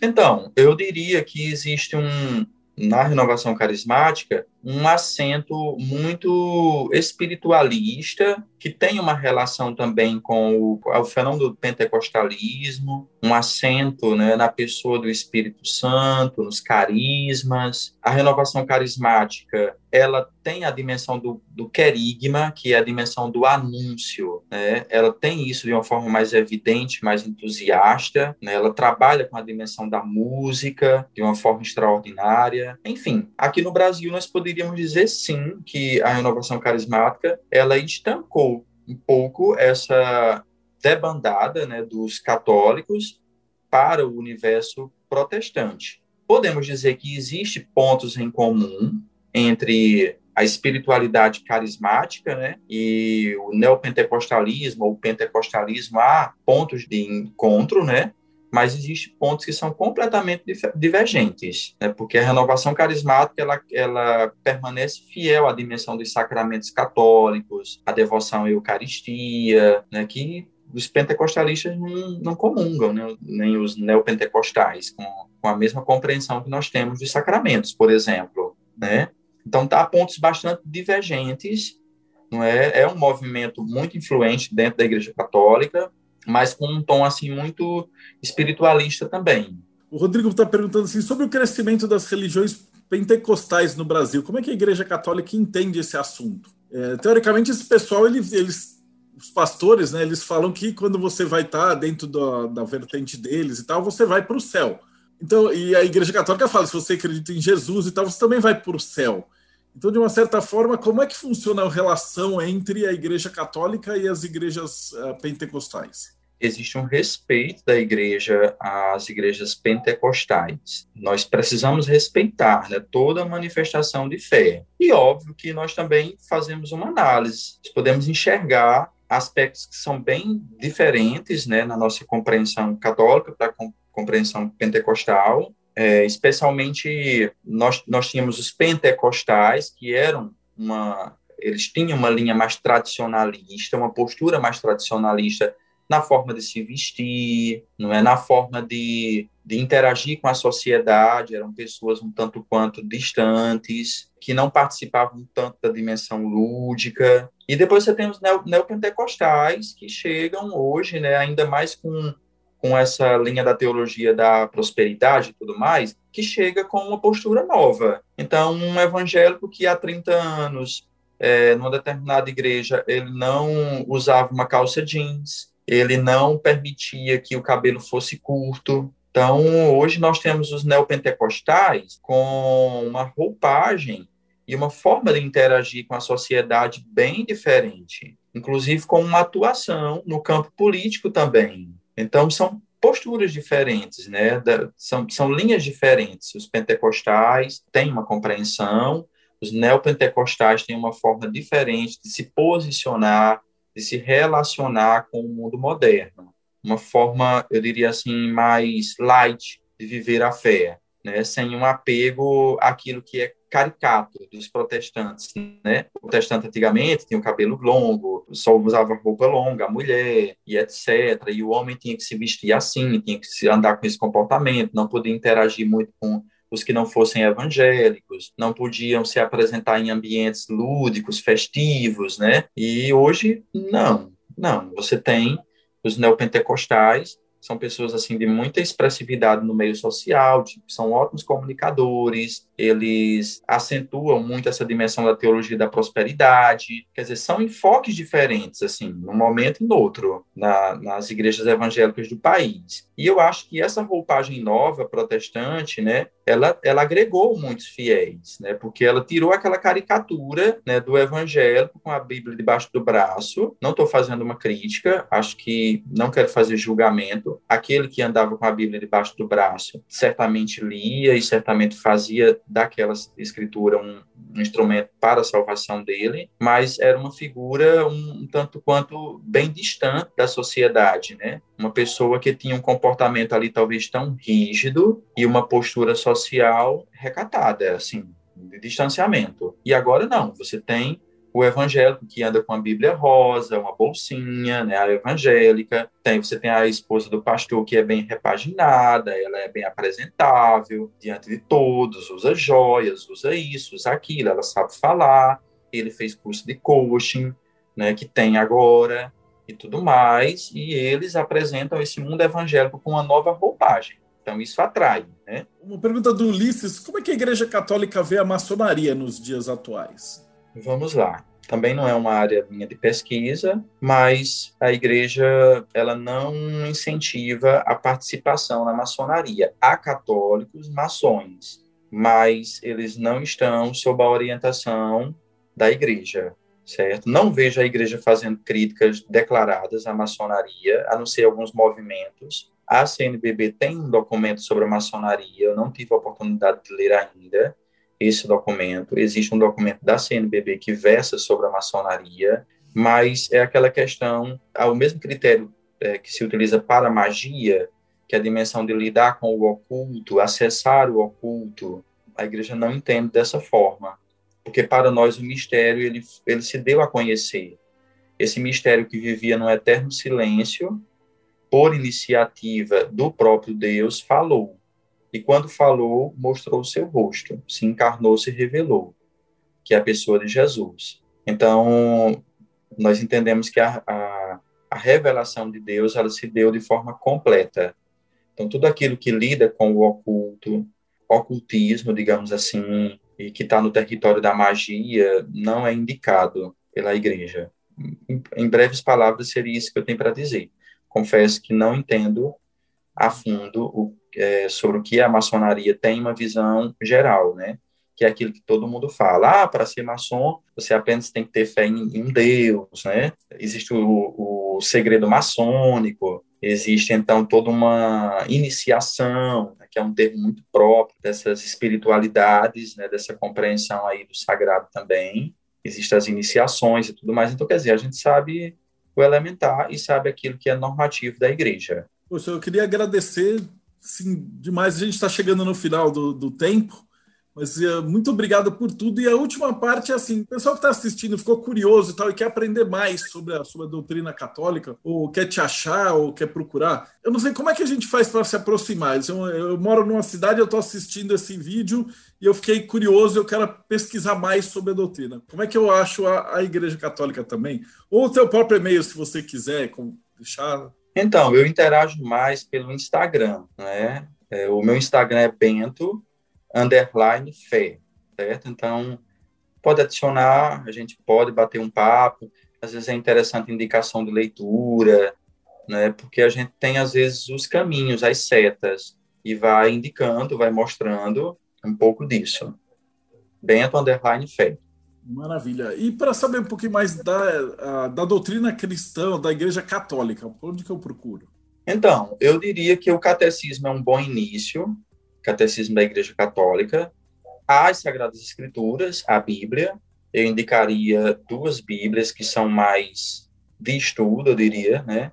Então, eu diria que existe um, na renovação carismática, um acento muito espiritualista, que tem uma relação também com o, o fenômeno do pentecostalismo, um acento né, na pessoa do Espírito Santo, nos carismas. A renovação carismática ela tem a dimensão do, do querigma, que é a dimensão do anúncio. Né? Ela tem isso de uma forma mais evidente, mais entusiasta. Né? Ela trabalha com a dimensão da música de uma forma extraordinária. Enfim, aqui no Brasil nós poderíamos poderíamos dizer sim que a renovação carismática ela estancou um pouco essa debandada né, dos católicos para o universo protestante. Podemos dizer que existe pontos em comum entre a espiritualidade carismática né, e o neopentecostalismo ou pentecostalismo há pontos de encontro, né, mas existem pontos que são completamente divergentes, né? porque a renovação carismática ela, ela permanece fiel à dimensão dos sacramentos católicos, à devoção à Eucaristia, né? que os pentecostalistas não, não comungam, né? nem os neopentecostais, com, com a mesma compreensão que nós temos dos sacramentos, por exemplo. Né? Então, tá pontos bastante divergentes, não é? É um movimento muito influente dentro da Igreja Católica, mas com um tom assim muito espiritualista também. O Rodrigo está perguntando assim sobre o crescimento das religiões pentecostais no Brasil. Como é que a Igreja Católica entende esse assunto? É, teoricamente, esse pessoal, eles, eles, os pastores, né, eles falam que quando você vai estar tá dentro da, da vertente deles e tal, você vai para o céu. Então, e a Igreja Católica fala: se você acredita em Jesus e tal, você também vai para o céu. Então, de uma certa forma, como é que funciona a relação entre a Igreja Católica e as igrejas uh, pentecostais? Existe um respeito da igreja às igrejas pentecostais. Nós precisamos respeitar né, toda manifestação de fé. E óbvio que nós também fazemos uma análise. Nós podemos enxergar aspectos que são bem diferentes né, na nossa compreensão católica para a compreensão pentecostal é, especialmente nós, nós tínhamos os pentecostais, que eram uma. Eles tinham uma linha mais tradicionalista, uma postura mais tradicionalista na forma de se vestir, não é na forma de, de interagir com a sociedade, eram pessoas um tanto quanto distantes, que não participavam tanto da dimensão lúdica. E depois você tem os neopentecostais, que chegam hoje, né, ainda mais com com essa linha da teologia da prosperidade e tudo mais, que chega com uma postura nova. Então, um evangélico que há 30 anos, é, numa determinada igreja, ele não usava uma calça jeans, ele não permitia que o cabelo fosse curto. Então, hoje nós temos os neopentecostais com uma roupagem e uma forma de interagir com a sociedade bem diferente, inclusive com uma atuação no campo político também. Então, são posturas diferentes, né? Da, são, são linhas diferentes. Os pentecostais têm uma compreensão, os neopentecostais têm uma forma diferente de se posicionar, de se relacionar com o mundo moderno. Uma forma, eu diria assim, mais light de viver a fé, né? Sem um apego àquilo que é caricato dos protestantes, né? O protestante antigamente tinha o cabelo longo, só usava roupa longa, a mulher e etc. E o homem tinha que se vestir assim, tinha que se andar com esse comportamento, não podia interagir muito com os que não fossem evangélicos, não podiam se apresentar em ambientes lúdicos, festivos, né? E hoje não, não. Você tem os neopentecostais são pessoas assim de muita expressividade no meio social, são ótimos comunicadores, eles acentuam muito essa dimensão da teologia da prosperidade, quer dizer, são enfoques diferentes, assim, num momento e no outro, na, nas igrejas evangélicas do país. E eu acho que essa roupagem nova, protestante, né, ela, ela agregou muitos fiéis, né? Porque ela tirou aquela caricatura né, do evangélico com a Bíblia debaixo do braço. Não estou fazendo uma crítica, acho que não quero fazer julgamento. Aquele que andava com a Bíblia debaixo do braço certamente lia e certamente fazia daquela escritura um, um instrumento para a salvação dele, mas era uma figura um, um tanto quanto bem distante da sociedade, né? Uma pessoa que tinha um comportamento ali talvez tão rígido e uma postura social recatada, assim, de distanciamento. E agora não, você tem o evangélico que anda com a Bíblia rosa, uma bolsinha, né, a evangélica. Tem, você tem a esposa do pastor que é bem repaginada, ela é bem apresentável diante de todos, usa joias, usa isso, usa aquilo, ela sabe falar. Ele fez curso de coaching, né, que tem agora e tudo mais, e eles apresentam esse mundo evangélico com uma nova roupagem. Então, isso atrai. Né? Uma pergunta do Ulisses: como é que a Igreja Católica vê a maçonaria nos dias atuais? Vamos lá. Também não é uma área minha de pesquisa, mas a igreja ela não incentiva a participação na maçonaria. Há católicos maçons, mas eles não estão sob a orientação da igreja, certo? Não vejo a igreja fazendo críticas declaradas à maçonaria, a não ser alguns movimentos. A CNBB tem um documento sobre a maçonaria, eu não tive a oportunidade de ler ainda, esse documento. Existe um documento da CNBB que versa sobre a maçonaria, mas é aquela questão, ao mesmo critério é, que se utiliza para a magia, que é a dimensão de lidar com o oculto, acessar o oculto, a igreja não entende dessa forma, porque para nós o mistério ele, ele se deu a conhecer. Esse mistério que vivia no eterno silêncio, por iniciativa do próprio Deus, falou. E quando falou, mostrou o seu rosto, se encarnou, se revelou, que é a pessoa de Jesus. Então, nós entendemos que a, a, a revelação de Deus, ela se deu de forma completa. Então, tudo aquilo que lida com o oculto, ocultismo, digamos assim, e que está no território da magia, não é indicado pela igreja. Em, em breves palavras, seria isso que eu tenho para dizer. Confesso que não entendo a fundo o, é, sobre o que a maçonaria tem uma visão geral, né? Que é aquilo que todo mundo fala. Ah, para ser maçom, você apenas tem que ter fé em, em Deus, né? Existe o, o segredo maçônico, existe então toda uma iniciação, né, que é um termo muito próprio dessas espiritualidades, né, dessa compreensão aí do sagrado também. Existem as iniciações e tudo mais. Então, quer dizer, a gente sabe o elementar e sabe aquilo que é normativo da igreja. Poxa, eu queria agradecer sim, demais. A gente está chegando no final do, do tempo, mas uh, muito obrigado por tudo. E a última parte é assim: o pessoal que está assistindo ficou curioso e tal, e quer aprender mais sobre a, sobre a doutrina católica, ou quer te achar, ou quer procurar. Eu não sei como é que a gente faz para se aproximar. Eu, eu, moro numa cidade, eu estou assistindo esse vídeo e eu fiquei curioso, eu quero pesquisar mais sobre a doutrina. Como é que eu acho a, a Igreja Católica também? Ou o teu próprio e-mail, se você quiser, deixar. Então, eu interajo mais pelo Instagram, né? É, o meu Instagram é bento, underline fé, certo? Então, pode adicionar, a gente pode bater um papo, às vezes é interessante indicação de leitura, né? Porque a gente tem, às vezes, os caminhos, as setas, e vai indicando, vai mostrando um pouco disso. Bento, underline fé. Maravilha. E para saber um pouquinho mais da, da doutrina cristã, da Igreja Católica, onde que eu procuro? Então, eu diria que o catecismo é um bom início, catecismo da Igreja Católica. As Sagradas Escrituras, a Bíblia. Eu indicaria duas Bíblias que são mais de estudo, eu diria, né?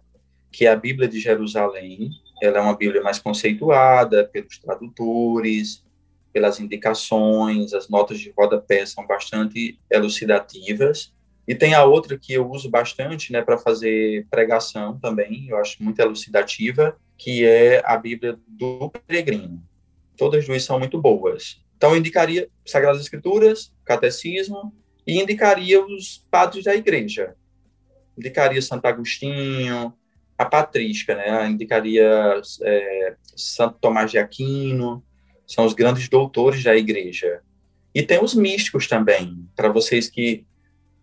Que é a Bíblia de Jerusalém. Ela é uma Bíblia mais conceituada pelos tradutores, pelas indicações, as notas de rodapé são bastante elucidativas. E tem a outra que eu uso bastante, né, para fazer pregação também, eu acho muito elucidativa, que é a Bíblia do Peregrino. Todas duas são muito boas. Então, eu indicaria Sagradas Escrituras, Catecismo, e indicaria os padres da igreja. Indicaria Santo Agostinho, a Patrística, né? Indicaria é, Santo Tomás de Aquino, são os grandes doutores da igreja. E tem os místicos também, para vocês que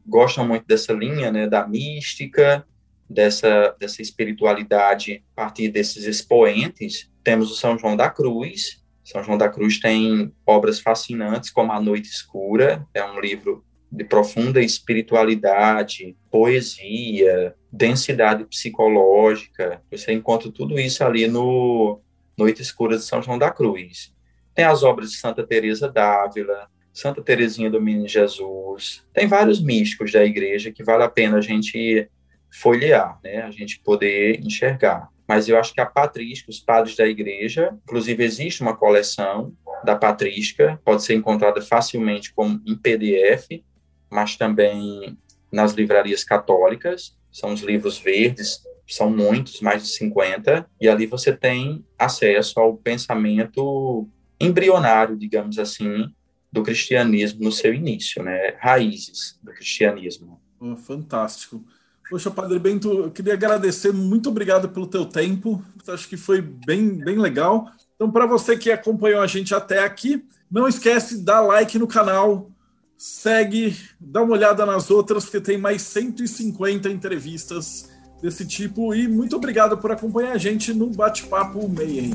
gostam muito dessa linha, né, da mística, dessa, dessa espiritualidade a partir desses expoentes, temos o São João da Cruz, São João da Cruz tem obras fascinantes, como A Noite Escura, é um livro de profunda espiritualidade, poesia, densidade psicológica. Você encontra tudo isso ali no Noite Escura de São João da Cruz. Tem as obras de Santa Teresa d'Ávila, Santa Teresinha do Menino Jesus. Tem vários místicos da igreja que vale a pena a gente folhear, né? A gente poder enxergar. Mas eu acho que a patrística, os padres da igreja, inclusive existe uma coleção da patrística, pode ser encontrada facilmente como em PDF, mas também nas livrarias católicas. São os livros verdes, são muitos, mais de 50, e ali você tem acesso ao pensamento embrionário, digamos assim, do cristianismo no seu início, né? Raízes do cristianismo. Oh, fantástico. Poxa, Padre Bento, eu queria agradecer, muito obrigado pelo teu tempo, acho que foi bem, bem legal. Então, para você que acompanhou a gente até aqui, não esquece de dar like no canal, segue, dá uma olhada nas outras, porque tem mais 150 entrevistas desse tipo. E muito obrigado por acompanhar a gente no Bate-Papo Mayhem.